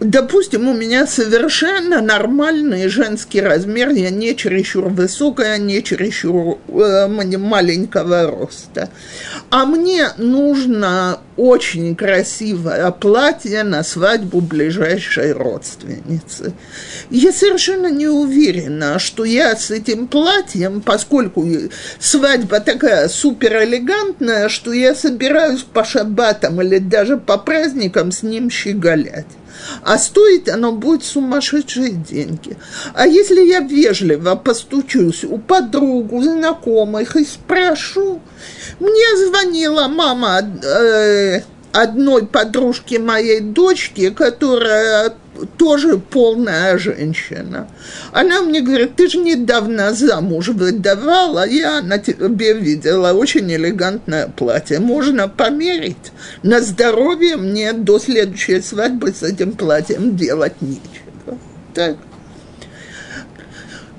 Допустим, у меня совершенно нормальный женский размер, я не чересчур высокая, не чересчур э, маленького роста. А мне нужно очень красивое платье на свадьбу ближайшей родственницы. Я совершенно не уверена, что я с этим платьем, поскольку свадьба такая супер элегантная, что я собираюсь по шаббатам или даже по праздникам с ним щеголять. А стоит оно будет сумасшедшие деньги. А если я вежливо постучусь у подруг, у знакомых и спрошу, мне звонила мама э, одной подружки моей дочки, которая тоже полная женщина. Она мне говорит, ты же недавно замуж выдавала, я на тебе видела очень элегантное платье. Можно померить? На здоровье мне до следующей свадьбы с этим платьем делать нечего. Так.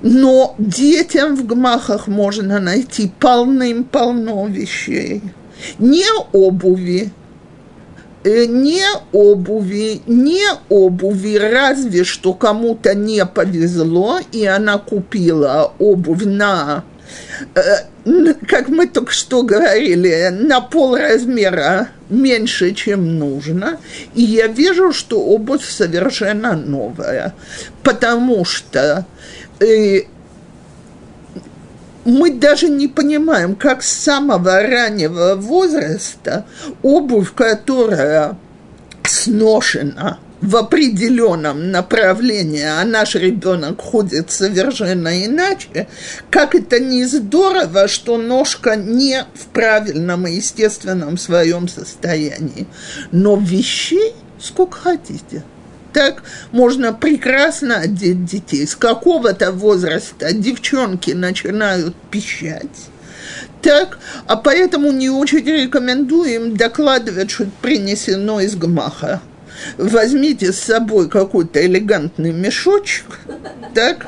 Но детям в гмахах можно найти полным-полно вещей. Не обуви, не обуви, не обуви, разве что кому-то не повезло, и она купила обувь на, э, н- как мы только что говорили, на полразмера меньше, чем нужно, и я вижу, что обувь совершенно новая, потому что э, мы даже не понимаем, как с самого раннего возраста обувь, которая сношена в определенном направлении, а наш ребенок ходит совершенно иначе, как это не здорово, что ножка не в правильном и естественном своем состоянии. Но вещей сколько хотите. Так можно прекрасно одеть детей. С какого-то возраста девчонки начинают пищать. Так, а поэтому не очень рекомендуем докладывать, что принесено из гмаха. Возьмите с собой какой-то элегантный мешочек, так,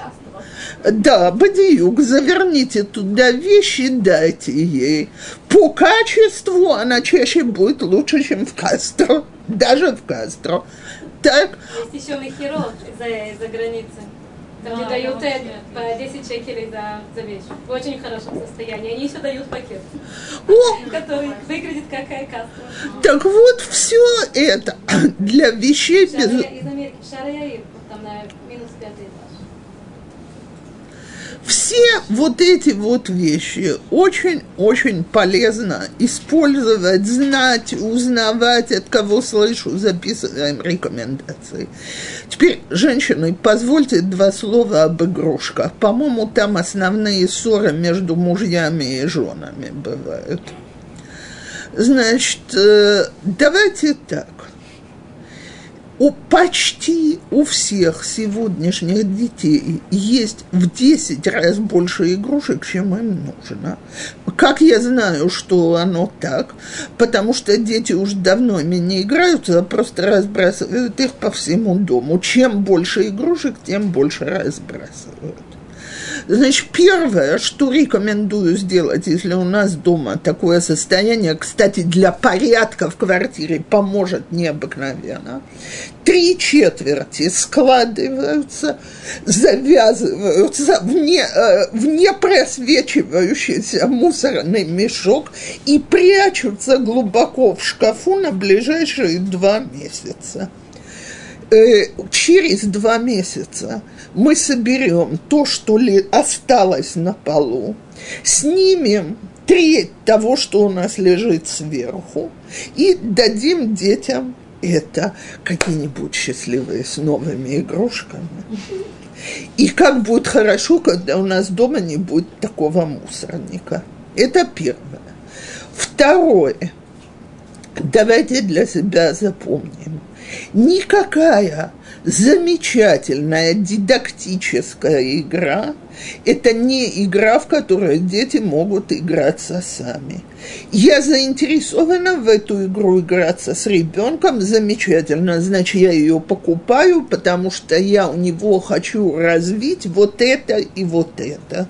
да, бадиюк, заверните туда вещи, дайте ей. По качеству она чаще будет лучше, чем в Кастро, даже в Кастро. Так, Есть еще мехиро за, за границей. Там Да, дают по 10 шекелей за, за вещь. В очень хорошем состоянии. Они еще дают пакет, о, который выглядит как касса. так вот все это для вещей без... Из Америки. Шара Яир, вот там на минус пятый этаж. Все вот эти вот вещи очень-очень полезно использовать, знать, узнавать, от кого слышу, записываем рекомендации. Теперь, женщины, позвольте два слова об игрушках. По-моему, там основные ссоры между мужьями и женами бывают. Значит, э, давайте так у почти у всех сегодняшних детей есть в 10 раз больше игрушек, чем им нужно. Как я знаю, что оно так? Потому что дети уже давно ими не играются, а просто разбрасывают их по всему дому. Чем больше игрушек, тем больше разбрасывают. Значит, первое, что рекомендую сделать, если у нас дома такое состояние, кстати, для порядка в квартире поможет необыкновенно. Три четверти складываются, завязываются в, не, э, в непросвечивающийся мусорный мешок и прячутся глубоко в шкафу на ближайшие два месяца э, через два месяца мы соберем то, что ли осталось на полу, снимем треть того, что у нас лежит сверху, и дадим детям это какие-нибудь счастливые с новыми игрушками. И как будет хорошо, когда у нас дома не будет такого мусорника. Это первое. Второе. Давайте для себя запомним. Никакая замечательная дидактическая игра. Это не игра, в которой дети могут играться сами. Я заинтересована в эту игру играться с ребенком, замечательно, значит, я ее покупаю, потому что я у него хочу развить вот это и вот это.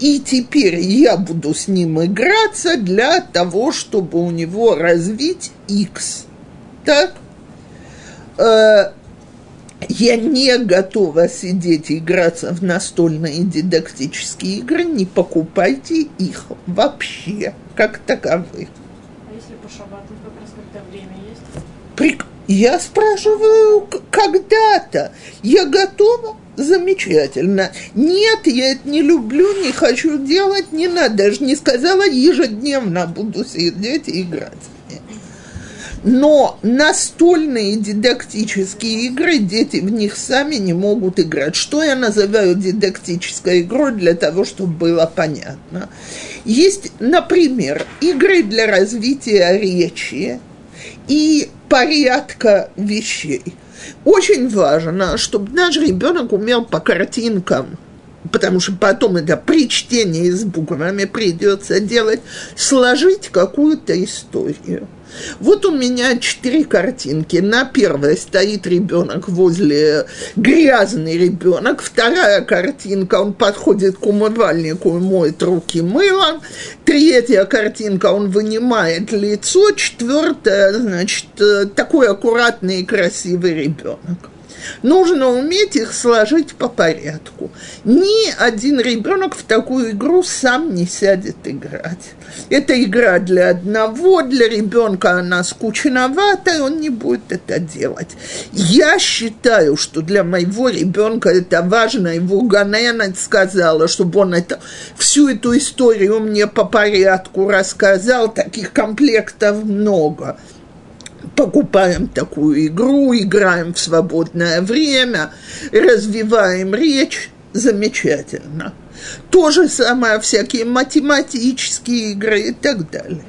И теперь я буду с ним играться для того, чтобы у него развить X. Так? Я не готова сидеть и играться в настольные дидактические игры, не покупайте их вообще, как таковых. А если по шабату как раз когда время есть? Прик... Я спрашиваю, когда-то. Я готова? Замечательно. Нет, я это не люблю, не хочу делать, не надо. Даже не сказала, ежедневно буду сидеть и играть но настольные дидактические игры, дети в них сами не могут играть. Что я называю дидактической игрой для того, чтобы было понятно? Есть, например, игры для развития речи и порядка вещей. Очень важно, чтобы наш ребенок умел по картинкам потому что потом это при чтении с буквами придется делать, сложить какую-то историю. Вот у меня четыре картинки. На первой стоит ребенок возле грязный ребенок. Вторая картинка, он подходит к умывальнику и моет руки мылом. Третья картинка, он вынимает лицо. Четвертая, значит, э, такой аккуратный и красивый ребенок. Нужно уметь их сложить по порядку. Ни один ребенок в такую игру сам не сядет играть. Это игра для одного, для ребенка она скучноватая, он не будет это делать. Я считаю, что для моего ребенка это важно. Его Ганена сказала, чтобы он это, всю эту историю мне по порядку рассказал. Таких комплектов много покупаем такую игру, играем в свободное время, развиваем речь, замечательно. То же самое всякие математические игры и так далее.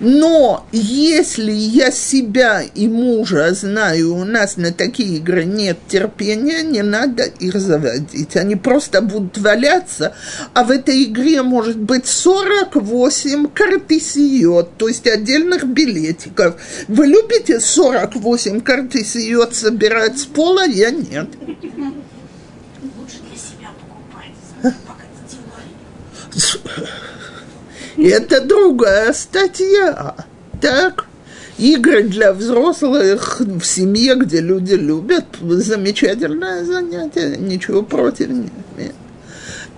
Но если я себя и мужа знаю, у нас на такие игры нет терпения, не надо их заводить. Они просто будут валяться, а в этой игре может быть 48 картесиот, то есть отдельных билетиков. Вы любите 48 картесиот собирать с пола? Я нет. Лучше для себя покупать, пока детей это другая статья. Так? Игры для взрослых в семье, где люди любят, замечательное занятие, ничего против не имею.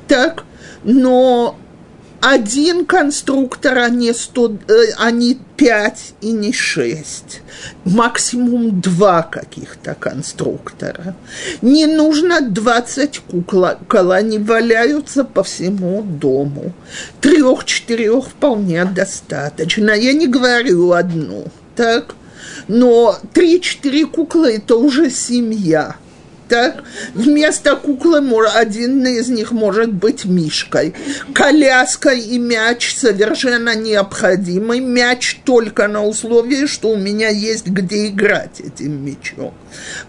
Так, но один конструктор, а не, 100, э, а не 5 и не 6. Максимум два каких-то конструктора. Не нужно 20 кукол, они валяются по всему дому. Трех-четырех вполне достаточно. Я не говорю одну, так? Но 3-4 куклы – это уже семья – так? Вместо куклы один из них может быть мишкой. Коляска и мяч совершенно необходимы. Мяч только на условии, что у меня есть где играть этим мячом.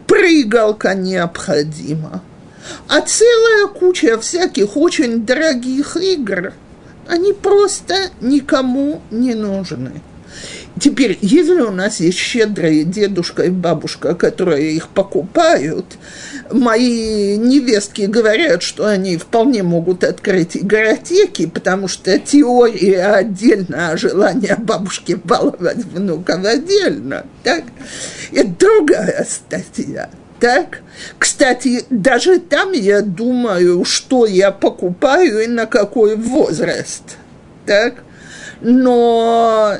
Прыгалка необходима. А целая куча всяких очень дорогих игр, они просто никому не нужны. Теперь, если у нас есть щедрые дедушка и бабушка, которые их покупают, мои невестки говорят, что они вполне могут открыть игротеки, потому что теория отдельно, а желание бабушки баловать внуков отдельно. Так? Это другая статья. Так, кстати, даже там я думаю, что я покупаю и на какой возраст. Так, но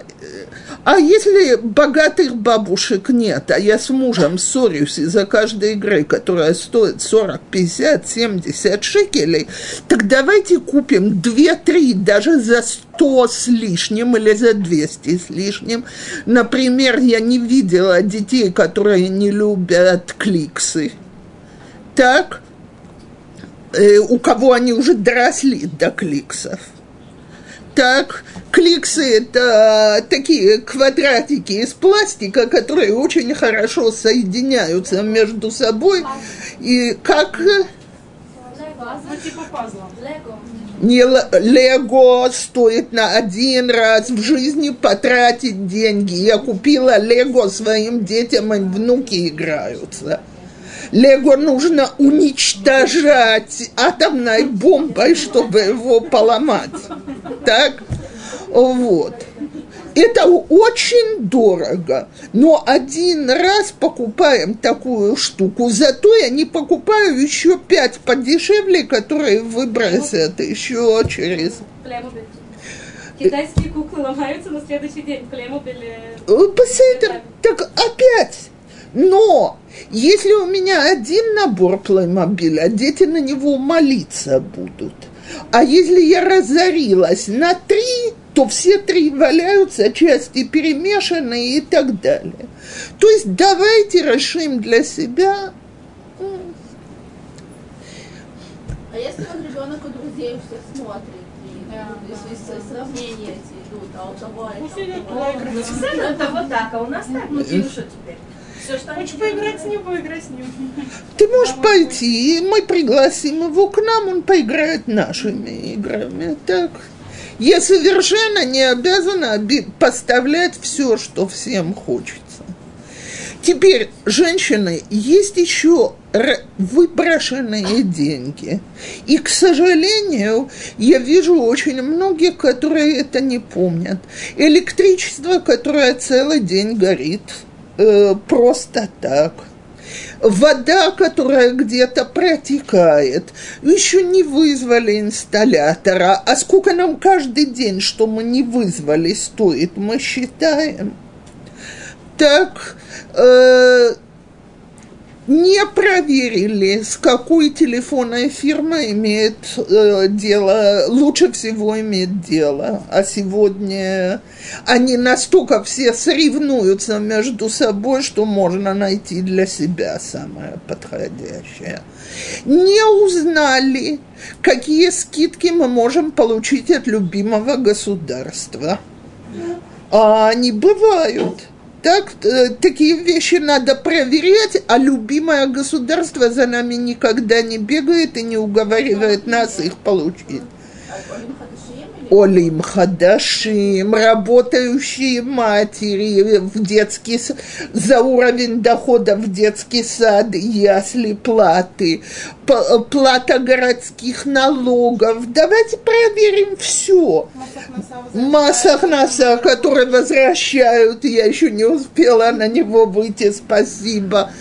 а если богатых бабушек нет, а я с мужем ссорюсь из-за каждой игры, которая стоит 40, 50, 70 шекелей, так давайте купим 2-3 даже за 100 с лишним или за 200 с лишним. Например, я не видела детей, которые не любят кликсы. Так, э, у кого они уже доросли до кликсов – так, кликсы – это такие квадратики из пластика, которые очень хорошо соединяются между собой. И как… Ну. Не Лего стоит на один раз в жизни потратить деньги. Я купила Лего своим детям, и внуки играются. Лего нужно уничтожать атомной бомбой, чтобы его поломать. Так? Вот. Это очень дорого, но один раз покупаем такую штуку, зато я не покупаю еще пять подешевле, которые выбросят еще через... Китайские куклы ломаются на следующий день. Посмотри, э, так опять но если у меня один набор плеймобиля, а дети на него молиться будут. А если я разорилась на три, то все три валяются, части перемешаны и так далее. То есть давайте решим для себя. А если вот ребенок у друзей у всех смотрит, и да, если да. сравнения эти идут, а у того это... Вот так, а у нас так, ну что теперь? Все, что Хочешь поиграть с ним, поиграть с ним. Ты можешь пойти, мы пригласим его к нам, он поиграет нашими играми. Так. Я совершенно не обязана поставлять все, что всем хочется. Теперь, женщины, есть еще выброшенные деньги. И, к сожалению, я вижу очень многих, которые это не помнят. Электричество, которое целый день горит – э, просто так. Вода, которая где-то протекает, еще не вызвали инсталлятора. А сколько нам каждый день, что мы не вызвали, стоит, мы считаем. Так, э, не проверили, с какой телефонной фирмой имеет э, дело, лучше всего имеет дело. А сегодня они настолько все соревнуются между собой, что можно найти для себя самое подходящее. Не узнали, какие скидки мы можем получить от любимого государства. А они бывают – так, э, такие вещи надо проверять, а любимое государство за нами никогда не бегает и не уговаривает нас их получить. Олим Хадашим, работающие матери в детский за уровень дохода в детский сад, ясли платы, плата городских налогов. Давайте проверим все. Массах носа, который возвращают, я еще не успела на него выйти, спасибо.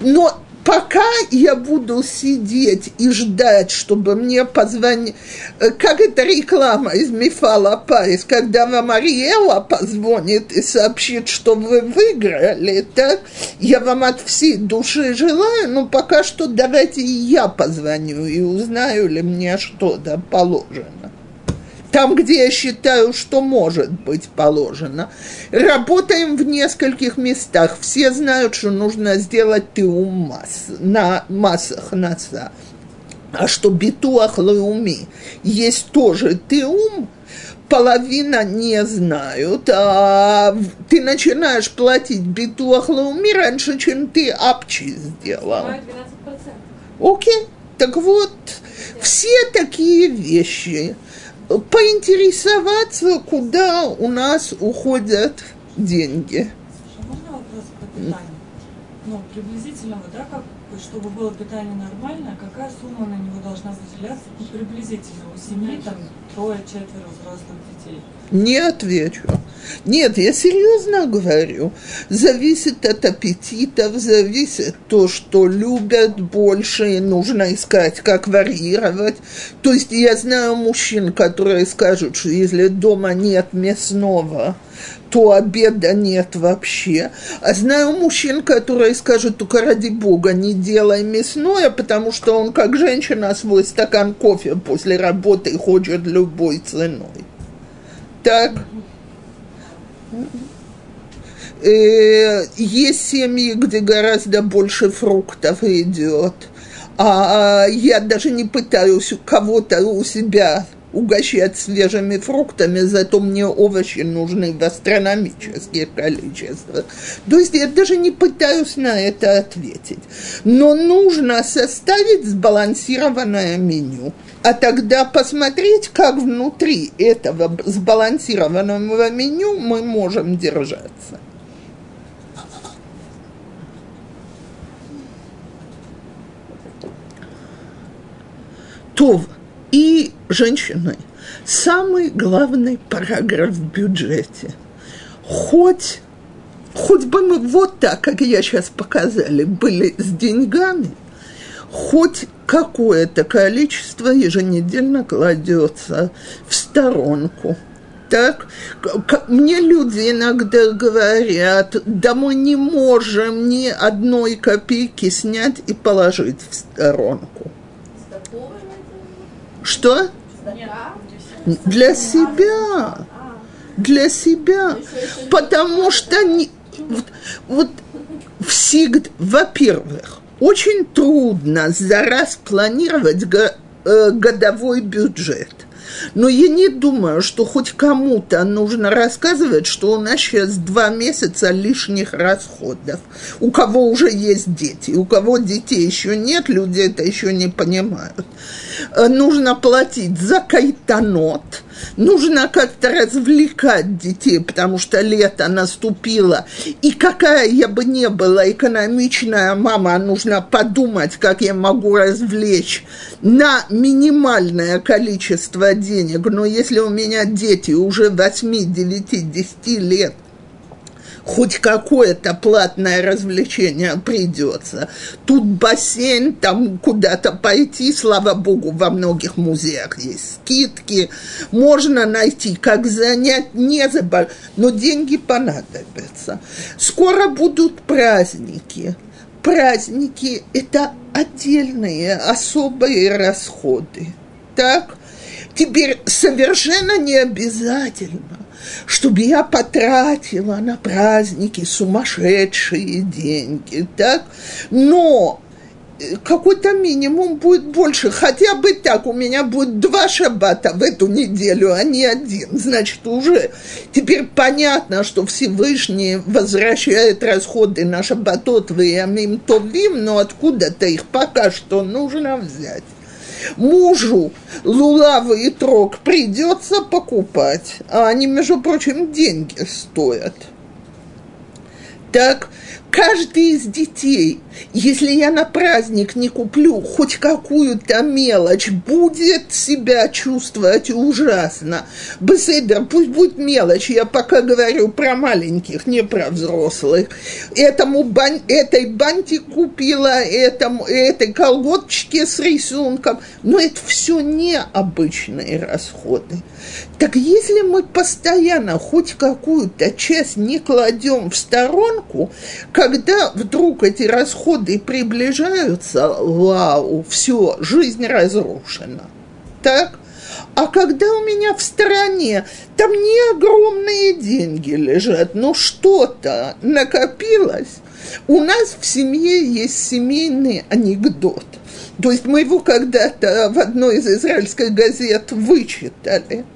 Но пока я буду сидеть и ждать, чтобы мне позвонить, как это реклама из Мифала Пайс, когда вам Ариэла позвонит и сообщит, что вы выиграли, так я вам от всей души желаю, но пока что давайте и я позвоню и узнаю ли мне что-то положено там, где я считаю, что может быть положено. Работаем в нескольких местах. Все знают, что нужно сделать тыум масс, на массах носа. А что битуах лауми есть тоже тыум, половина не знают, а ты начинаешь платить битуах лауми раньше, чем ты апчи сделал. 12%. Окей, так вот, все такие вещи – поинтересоваться, куда у нас уходят деньги. Можно вопрос по питанию? Ну, приблизительно, да, как, чтобы было питание нормальное, какая сумма на него должна выделяться ну, приблизительно у семьи, там, трое-четверо взрослых детей? Не отвечу. Нет, я серьезно говорю. Зависит от аппетитов, зависит то, что любят больше, и нужно искать, как варьировать. То есть я знаю мужчин, которые скажут, что если дома нет мясного, то обеда нет вообще. А знаю мужчин, которые скажут, только ради бога не делай мясное, потому что он, как женщина, свой стакан кофе после работы хочет любой ценой. Так. Э, есть семьи, где гораздо больше фруктов идет. А я даже не пытаюсь кого-то у себя угощать свежими фруктами, зато мне овощи нужны в астрономические количества. То есть я даже не пытаюсь на это ответить. Но нужно составить сбалансированное меню а тогда посмотреть, как внутри этого сбалансированного меню мы можем держаться. То и женщины. Самый главный параграф в бюджете. Хоть, хоть бы мы вот так, как я сейчас показали, были с деньгами, хоть какое-то количество еженедельно кладется в сторонку. Так, мне люди иногда говорят, да мы не можем ни одной копейки снять и положить в сторонку. Что? Для себя. Для себя. Потому что не, вот, вот всегда, во-первых, очень трудно за раз планировать э, годовой бюджет. Но я не думаю, что хоть кому-то нужно рассказывать, что у нас сейчас два месяца лишних расходов. У кого уже есть дети, у кого детей еще нет, люди это еще не понимают. Э, нужно платить за кайтанот, нужно как-то развлекать детей, потому что лето наступило. И какая я бы не была экономичная мама, нужно подумать, как я могу развлечь на минимальное количество денег. Но если у меня дети уже 8, 9, 10 лет – хоть какое-то платное развлечение придется. Тут бассейн, там куда-то пойти, слава богу, во многих музеях есть скидки, можно найти, как занять, не заболеть, но деньги понадобятся. Скоро будут праздники. Праздники – это отдельные, особые расходы. Так? Теперь совершенно не обязательно чтобы я потратила на праздники сумасшедшие деньги, так? Но э, какой-то минимум будет больше. Хотя бы так, у меня будет два шаббата в эту неделю, а не один. Значит, уже теперь понятно, что Всевышний возвращает расходы на шаббатот в Ямим Товим, но откуда-то их пока что нужно взять мужу лулавы и трог придется покупать, а они, между прочим, деньги стоят. Так, каждый из детей, если я на праздник не куплю хоть какую-то мелочь, будет себя чувствовать ужасно. Беседер, пусть будет мелочь, я пока говорю про маленьких, не про взрослых. Этому бан, этой банти купила, этому, этой колготочке с рисунком, но это все необычные расходы. Так если мы постоянно хоть какую-то часть не кладем в сторонку, когда вдруг эти расходы приближаются, вау, все, жизнь разрушена. Так? А когда у меня в стороне, там не огромные деньги лежат, но что-то накопилось, у нас в семье есть семейный анекдот. То есть мы его когда-то в одной из израильских газет вычитали –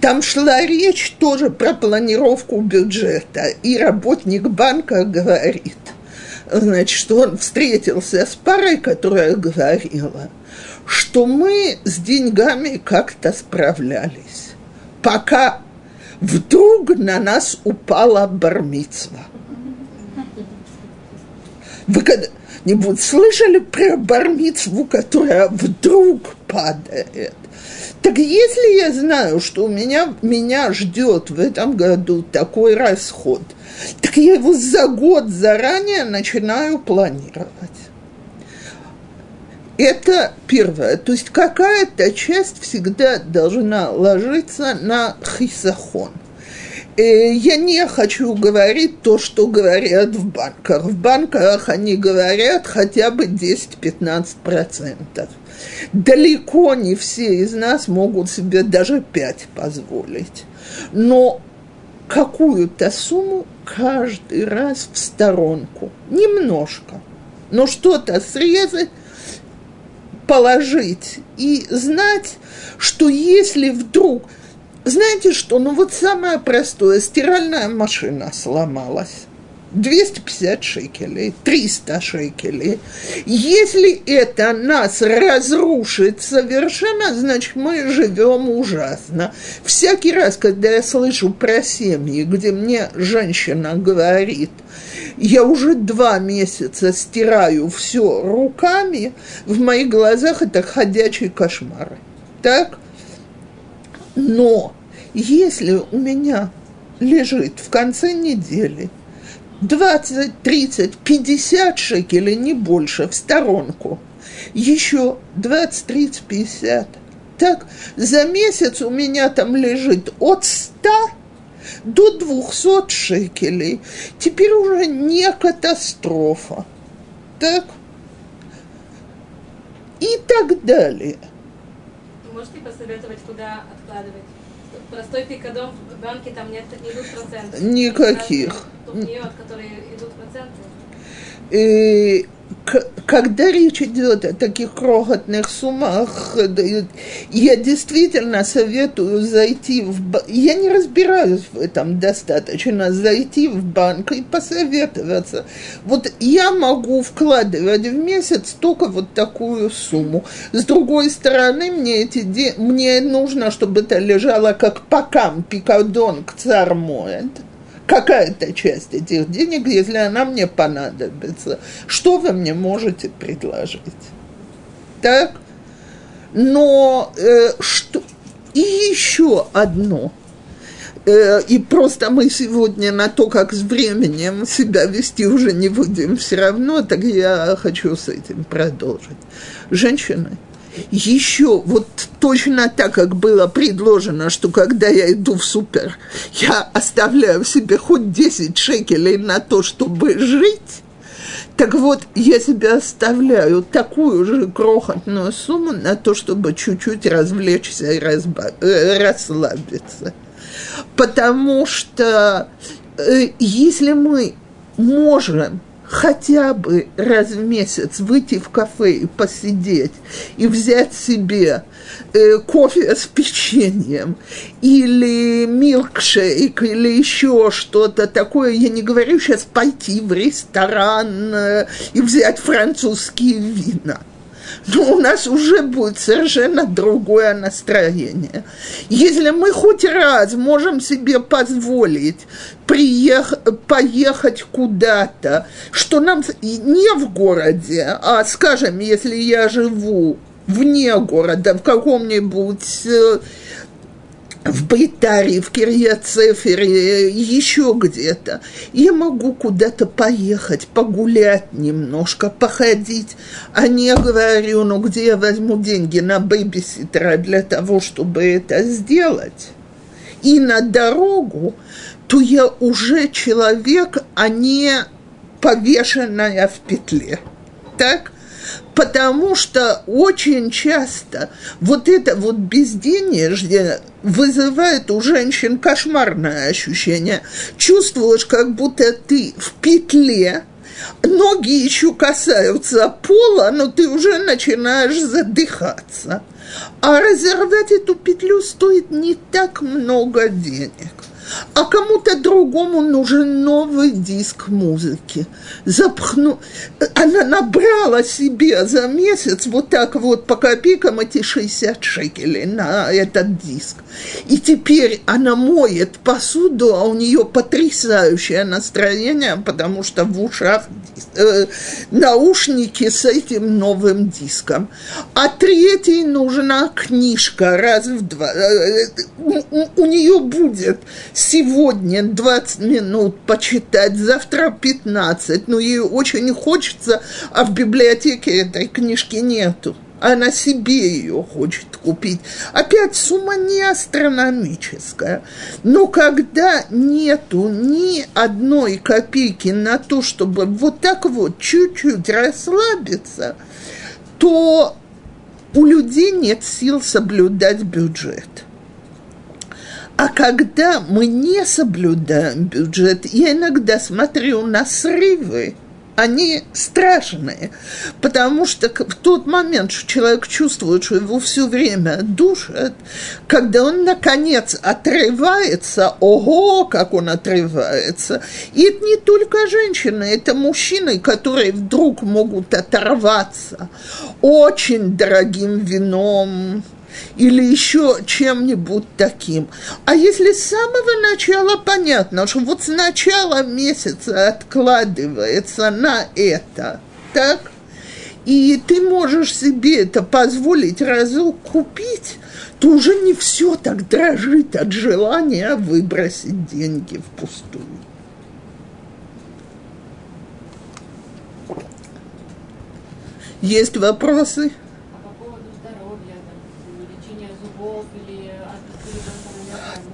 там шла речь тоже про планировку бюджета, и работник банка говорит, значит, что он встретился с парой, которая говорила, что мы с деньгами как-то справлялись, пока вдруг на нас упала бармицва. Вы когда-нибудь слышали про бармицву, которая вдруг падает? Так если я знаю, что у меня, меня ждет в этом году такой расход, так я его за год заранее начинаю планировать. Это первое. То есть какая-то часть всегда должна ложиться на хисахон. Э, я не хочу говорить то, что говорят в банках. В банках они говорят хотя бы 10-15% далеко не все из нас могут себе даже пять позволить. Но какую-то сумму каждый раз в сторонку, немножко, но что-то срезать, положить и знать, что если вдруг, знаете что, ну вот самое простое, стиральная машина сломалась 250 шекелей, 300 шекелей. Если это нас разрушит совершенно, значит, мы живем ужасно. Всякий раз, когда я слышу про семьи, где мне женщина говорит, я уже два месяца стираю все руками, в моих глазах это ходячий кошмар. Так? Но если у меня лежит в конце недели – 20, 30, 50 шекелей, не больше, в сторонку. Еще 20, 30, 50. Так, за месяц у меня там лежит от 100 до 200 шекелей. Теперь уже не катастрофа. Так? И так далее. Можете посоветовать, куда откладывать? Простой пикадон в банке там нет, не идут проценты. Никаких. Тухниот, которые идут проценты. И когда речь идет о таких крохотных суммах, я действительно советую зайти в банк. Я не разбираюсь в этом достаточно. Зайти в банк и посоветоваться. Вот я могу вкладывать в месяц только вот такую сумму. С другой стороны, мне, эти де... мне нужно, чтобы это лежало как покам, пикадон к цармоэд какая-то часть этих денег, если она мне понадобится. Что вы мне можете предложить? Так? Но э, что... И еще одно. Э, и просто мы сегодня на то, как с временем себя вести уже не будем все равно, так я хочу с этим продолжить. Женщины – еще вот точно так, как было предложено, что когда я иду в супер, я оставляю себе хоть 10 шекелей на то, чтобы жить, так вот, я себе оставляю такую же крохотную сумму на то, чтобы чуть-чуть развлечься и разбав... Э, расслабиться. Потому что э, если мы можем хотя бы раз в месяц выйти в кафе и посидеть и взять себе э, кофе с печеньем или милкшейк или еще что-то такое. Я не говорю сейчас пойти в ресторан э, и взять французские вина. Но у нас уже будет совершенно другое настроение. Если мы хоть раз можем себе позволить приех- поехать куда-то, что нам не в городе, а, скажем, если я живу вне города, в каком-нибудь э, в Бритарии, в Кирьяцефере, еще где-то. Я могу куда-то поехать, погулять немножко, походить. А не говорю, ну где я возьму деньги на бэбиситера для того, чтобы это сделать. И на дорогу, то я уже человек, а не повешенная в петле. Так? Потому что очень часто вот это вот безденежье вызывает у женщин кошмарное ощущение. Чувствуешь, как будто ты в петле, ноги еще касаются пола, но ты уже начинаешь задыхаться. А разорвать эту петлю стоит не так много денег а кому-то другому нужен новый диск музыки. Запхну... Она набрала себе за месяц вот так вот по копейкам эти 60 шекелей на этот диск. И теперь она моет посуду, а у нее потрясающее настроение, потому что в ушах э, наушники с этим новым диском. А третий нужна книжка раз в два. Э, у, у нее будет сегодня 20 минут почитать, завтра 15, но ей очень хочется, а в библиотеке этой книжки нету. Она себе ее хочет купить. Опять сумма не астрономическая. Но когда нету ни одной копейки на то, чтобы вот так вот чуть-чуть расслабиться, то у людей нет сил соблюдать бюджет. А когда мы не соблюдаем бюджет, я иногда смотрю на срывы, они страшные, потому что в тот момент, что человек чувствует, что его все время душат, когда он, наконец, отрывается, ого, как он отрывается, и это не только женщины, это мужчины, которые вдруг могут оторваться очень дорогим вином, или еще чем-нибудь таким. А если с самого начала понятно, что вот с начала месяца откладывается на это, так, и ты можешь себе это позволить разок купить, то уже не все так дрожит от желания выбросить деньги впустую. Есть вопросы?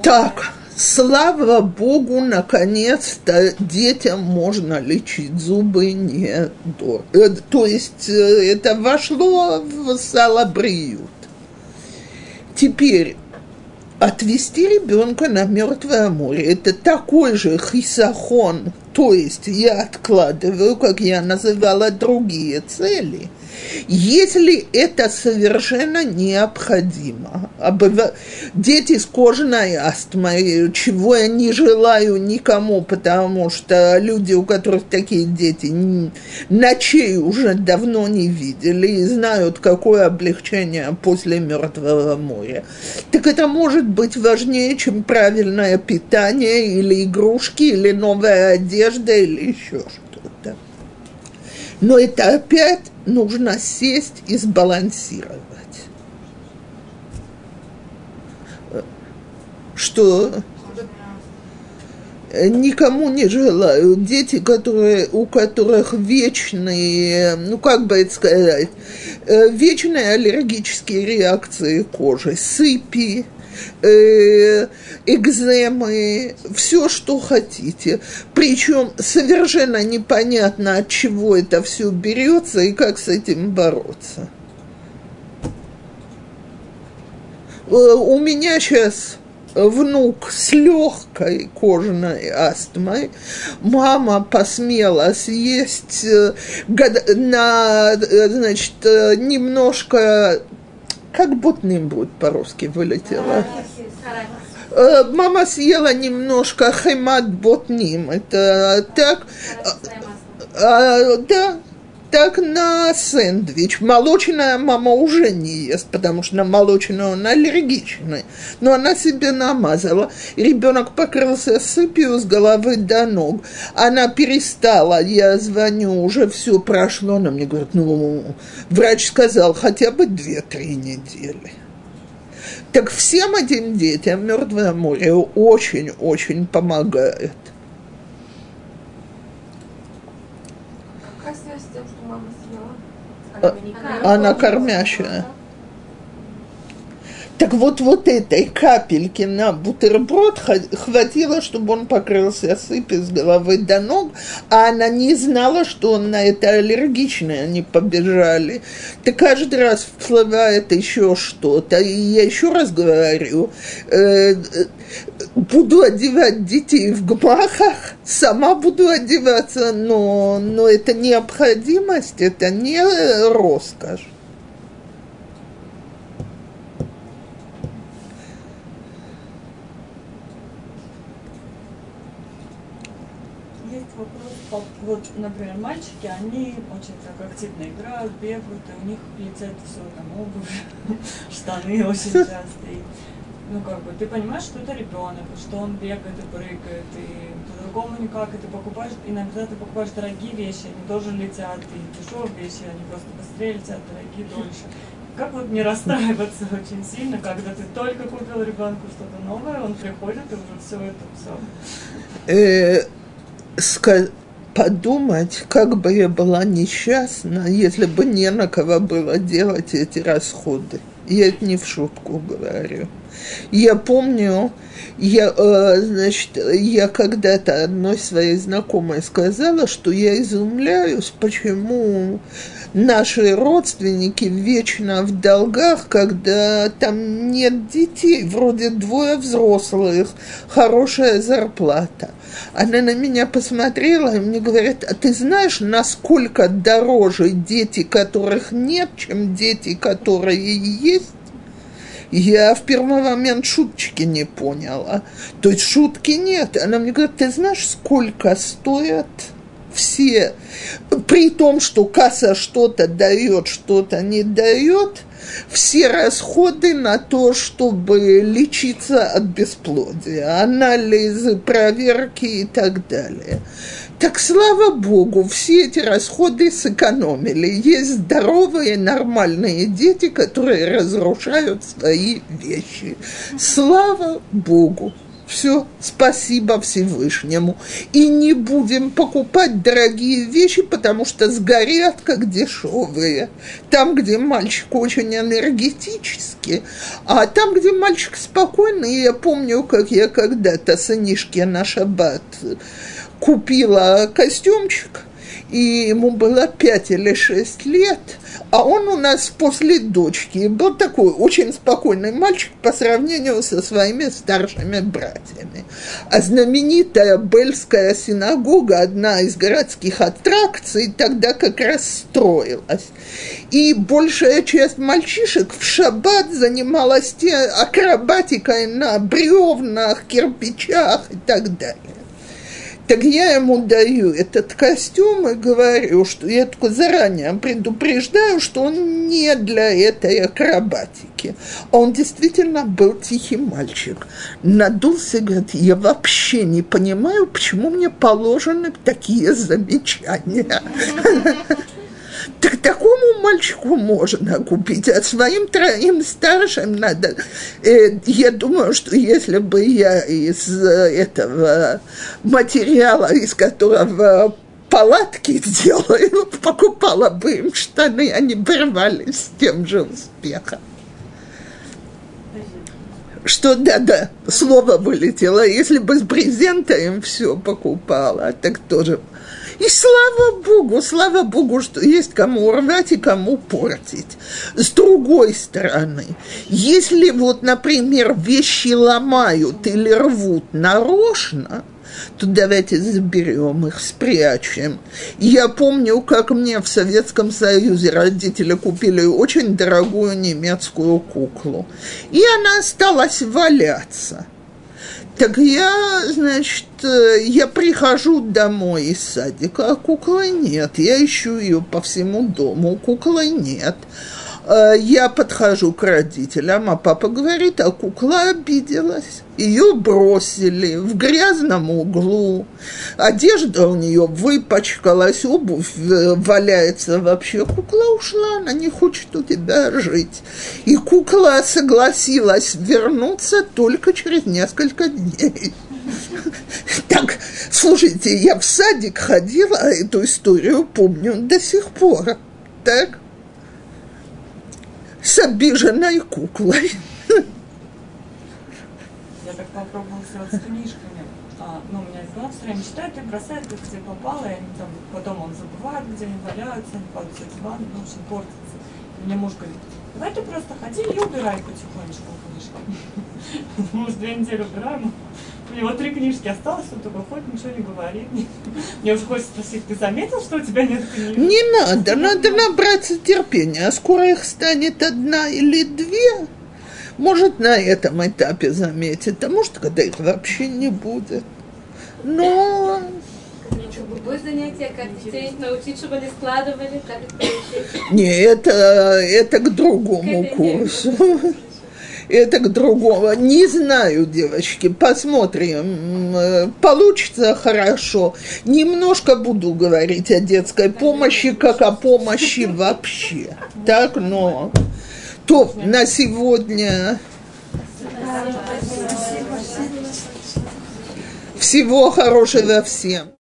Так, слава богу, наконец-то детям можно лечить зубы не до. Э, то есть э, это вошло в салабриют. Теперь отвести ребенка на мертвое море – это такой же хисахон, то есть я откладываю, как я называла, другие цели – если это совершенно необходимо, дети с кожаной астмой, чего я не желаю никому, потому что люди, у которых такие дети, ночей уже давно не видели и знают, какое облегчение после Мертвого моря. Так это может быть важнее, чем правильное питание или игрушки, или новая одежда, или еще что-то. Но это опять нужно сесть и сбалансировать. Что никому не желаю. Дети, которые, у которых вечные, ну как бы это сказать, э, вечные аллергические реакции кожи, сыпи, э, экземы, все, что хотите. Причем совершенно непонятно, от чего это все берется и как с этим бороться. Э, у меня сейчас внук с легкой кожной астмой, мама посмела съесть э, на, значит, немножко как ботным будет по-русски вылетело? Э, мама съела немножко хемат ботним. Это так. А, да. Так на сэндвич. Молочная мама уже не ест, потому что на молочную она аллергичная. Но она себе намазала. Ребенок покрылся сыпью с головы до ног. Она перестала. Я звоню, уже все прошло. Она мне говорит, ну, врач сказал, хотя бы 2-3 недели. Так всем этим детям Мертвое море очень-очень помогает. Какая связь с тем, что мама съела? А- Она не Она кормящая. Так вот, вот этой капельки на бутерброд хватило, чтобы он покрылся сыпью с головы до ног, а она не знала, что он на это аллергичный, они побежали. Так каждый раз всплывает еще что-то. И я еще раз говорю, э, э, буду одевать детей в гмахах, сама буду одеваться, но, но это необходимость, это не роскошь. Есть вопрос, по- вот, например, мальчики, они очень так активно играют, бегают, и у них летят все, там, обувь, штаны очень часто. И, ну, как бы, ты понимаешь, что это ребенок, что он бегает и прыгает, и по-другому никак, и ты покупаешь, иногда ты покупаешь дорогие вещи, они тоже летят, и дешевые вещи, они просто быстрее летят, дорогие дольше. Как вот не расстраиваться очень сильно, когда ты только купил ребенку что-то новое, он приходит и уже все это все. Подумать, как бы я была несчастна, если бы не на кого было делать эти расходы. Я это не в шутку говорю. Я помню, я, э, значит, я когда-то одной своей знакомой сказала, что я изумляюсь, почему наши родственники вечно в долгах, когда там нет детей, вроде двое взрослых, хорошая зарплата. Она на меня посмотрела и мне говорит, а ты знаешь, насколько дороже дети, которых нет, чем дети, которые есть? Я в первый момент шуточки не поняла. То есть шутки нет. Она мне говорит, ты знаешь, сколько стоят все, при том, что касса что-то дает, что-то не дает, все расходы на то, чтобы лечиться от бесплодия, анализы, проверки и так далее. Так слава богу, все эти расходы сэкономили. Есть здоровые, нормальные дети, которые разрушают свои вещи. Слава богу. Все, спасибо Всевышнему. И не будем покупать дорогие вещи, потому что сгорят как дешевые. Там, где мальчик очень энергетический, а там, где мальчик спокойный, я помню, как я когда-то сынишке на шаббат купила костюмчик, и ему было пять или шесть лет, а он у нас после дочки был такой очень спокойный мальчик по сравнению со своими старшими братьями. А знаменитая Бельская синагога, одна из городских аттракций, тогда как раз строилась. И большая часть мальчишек в шаббат занималась акробатикой на бревнах, кирпичах и так далее. Так я ему даю этот костюм и говорю, что я только заранее предупреждаю, что он не для этой акробатики. Он действительно был тихий мальчик. Надулся и говорит, я вообще не понимаю, почему мне положены такие замечания. Так такому мальчику можно купить, а своим троим старшим надо. Э, я думаю, что если бы я из э, этого материала, из которого палатки делаю, покупала бы им штаны, они бы рвались с тем же успехом. Что да-да, слово вылетело. Если бы с брезента им все покупала, так тоже. И слава Богу, слава Богу, что есть кому рвать и кому портить. С другой стороны, если вот, например, вещи ломают или рвут нарочно, то давайте заберем их, спрячем. Я помню, как мне в Советском Союзе родители купили очень дорогую немецкую куклу. И она осталась валяться. Так я, значит, э, я прихожу домой из садика, а куклы нет. Я ищу ее по всему дому, куклы нет. Э, Я подхожу к родителям, а папа говорит, а кукла обиделась. Ее бросили в грязном углу. Одежда у нее выпачкалась, обувь э, валяется вообще. Кукла ушла, она не хочет у тебя жить. И кукла согласилась вернуться только через несколько дней. Так, слушайте, я в садик ходила, а эту историю помню до сих пор. Так? С обиженной куклой. Я так попробовала сделать с книжками. А, ну, у меня ребенок все время читает и бросает, как где попало, и они там, потом он забывает, где они валяются, они падают в диван, ну, в общем, портятся. И мне муж говорит, давай ты просто ходи и убирай потихонечку книжки. Мы уже две недели убираем, у него три книжки осталось, он только ходит, ничего не говорит. Мне уже хочется спросить, ты заметил, что у тебя нет книг? Не надо, надо набраться терпения. А скоро их станет одна или две. Может, на этом этапе заметит, а может, когда их вообще не будет. Но Будет занятие, как детей научить, чтобы они складывали, как их научить. не, это, это к другому курсу. Это к другому. Не знаю, девочки, посмотрим. М, Получится хорошо. Немножко буду говорить о детской помощи, как о помощи вообще. Так, но... То на сегодня всего хорошего всем.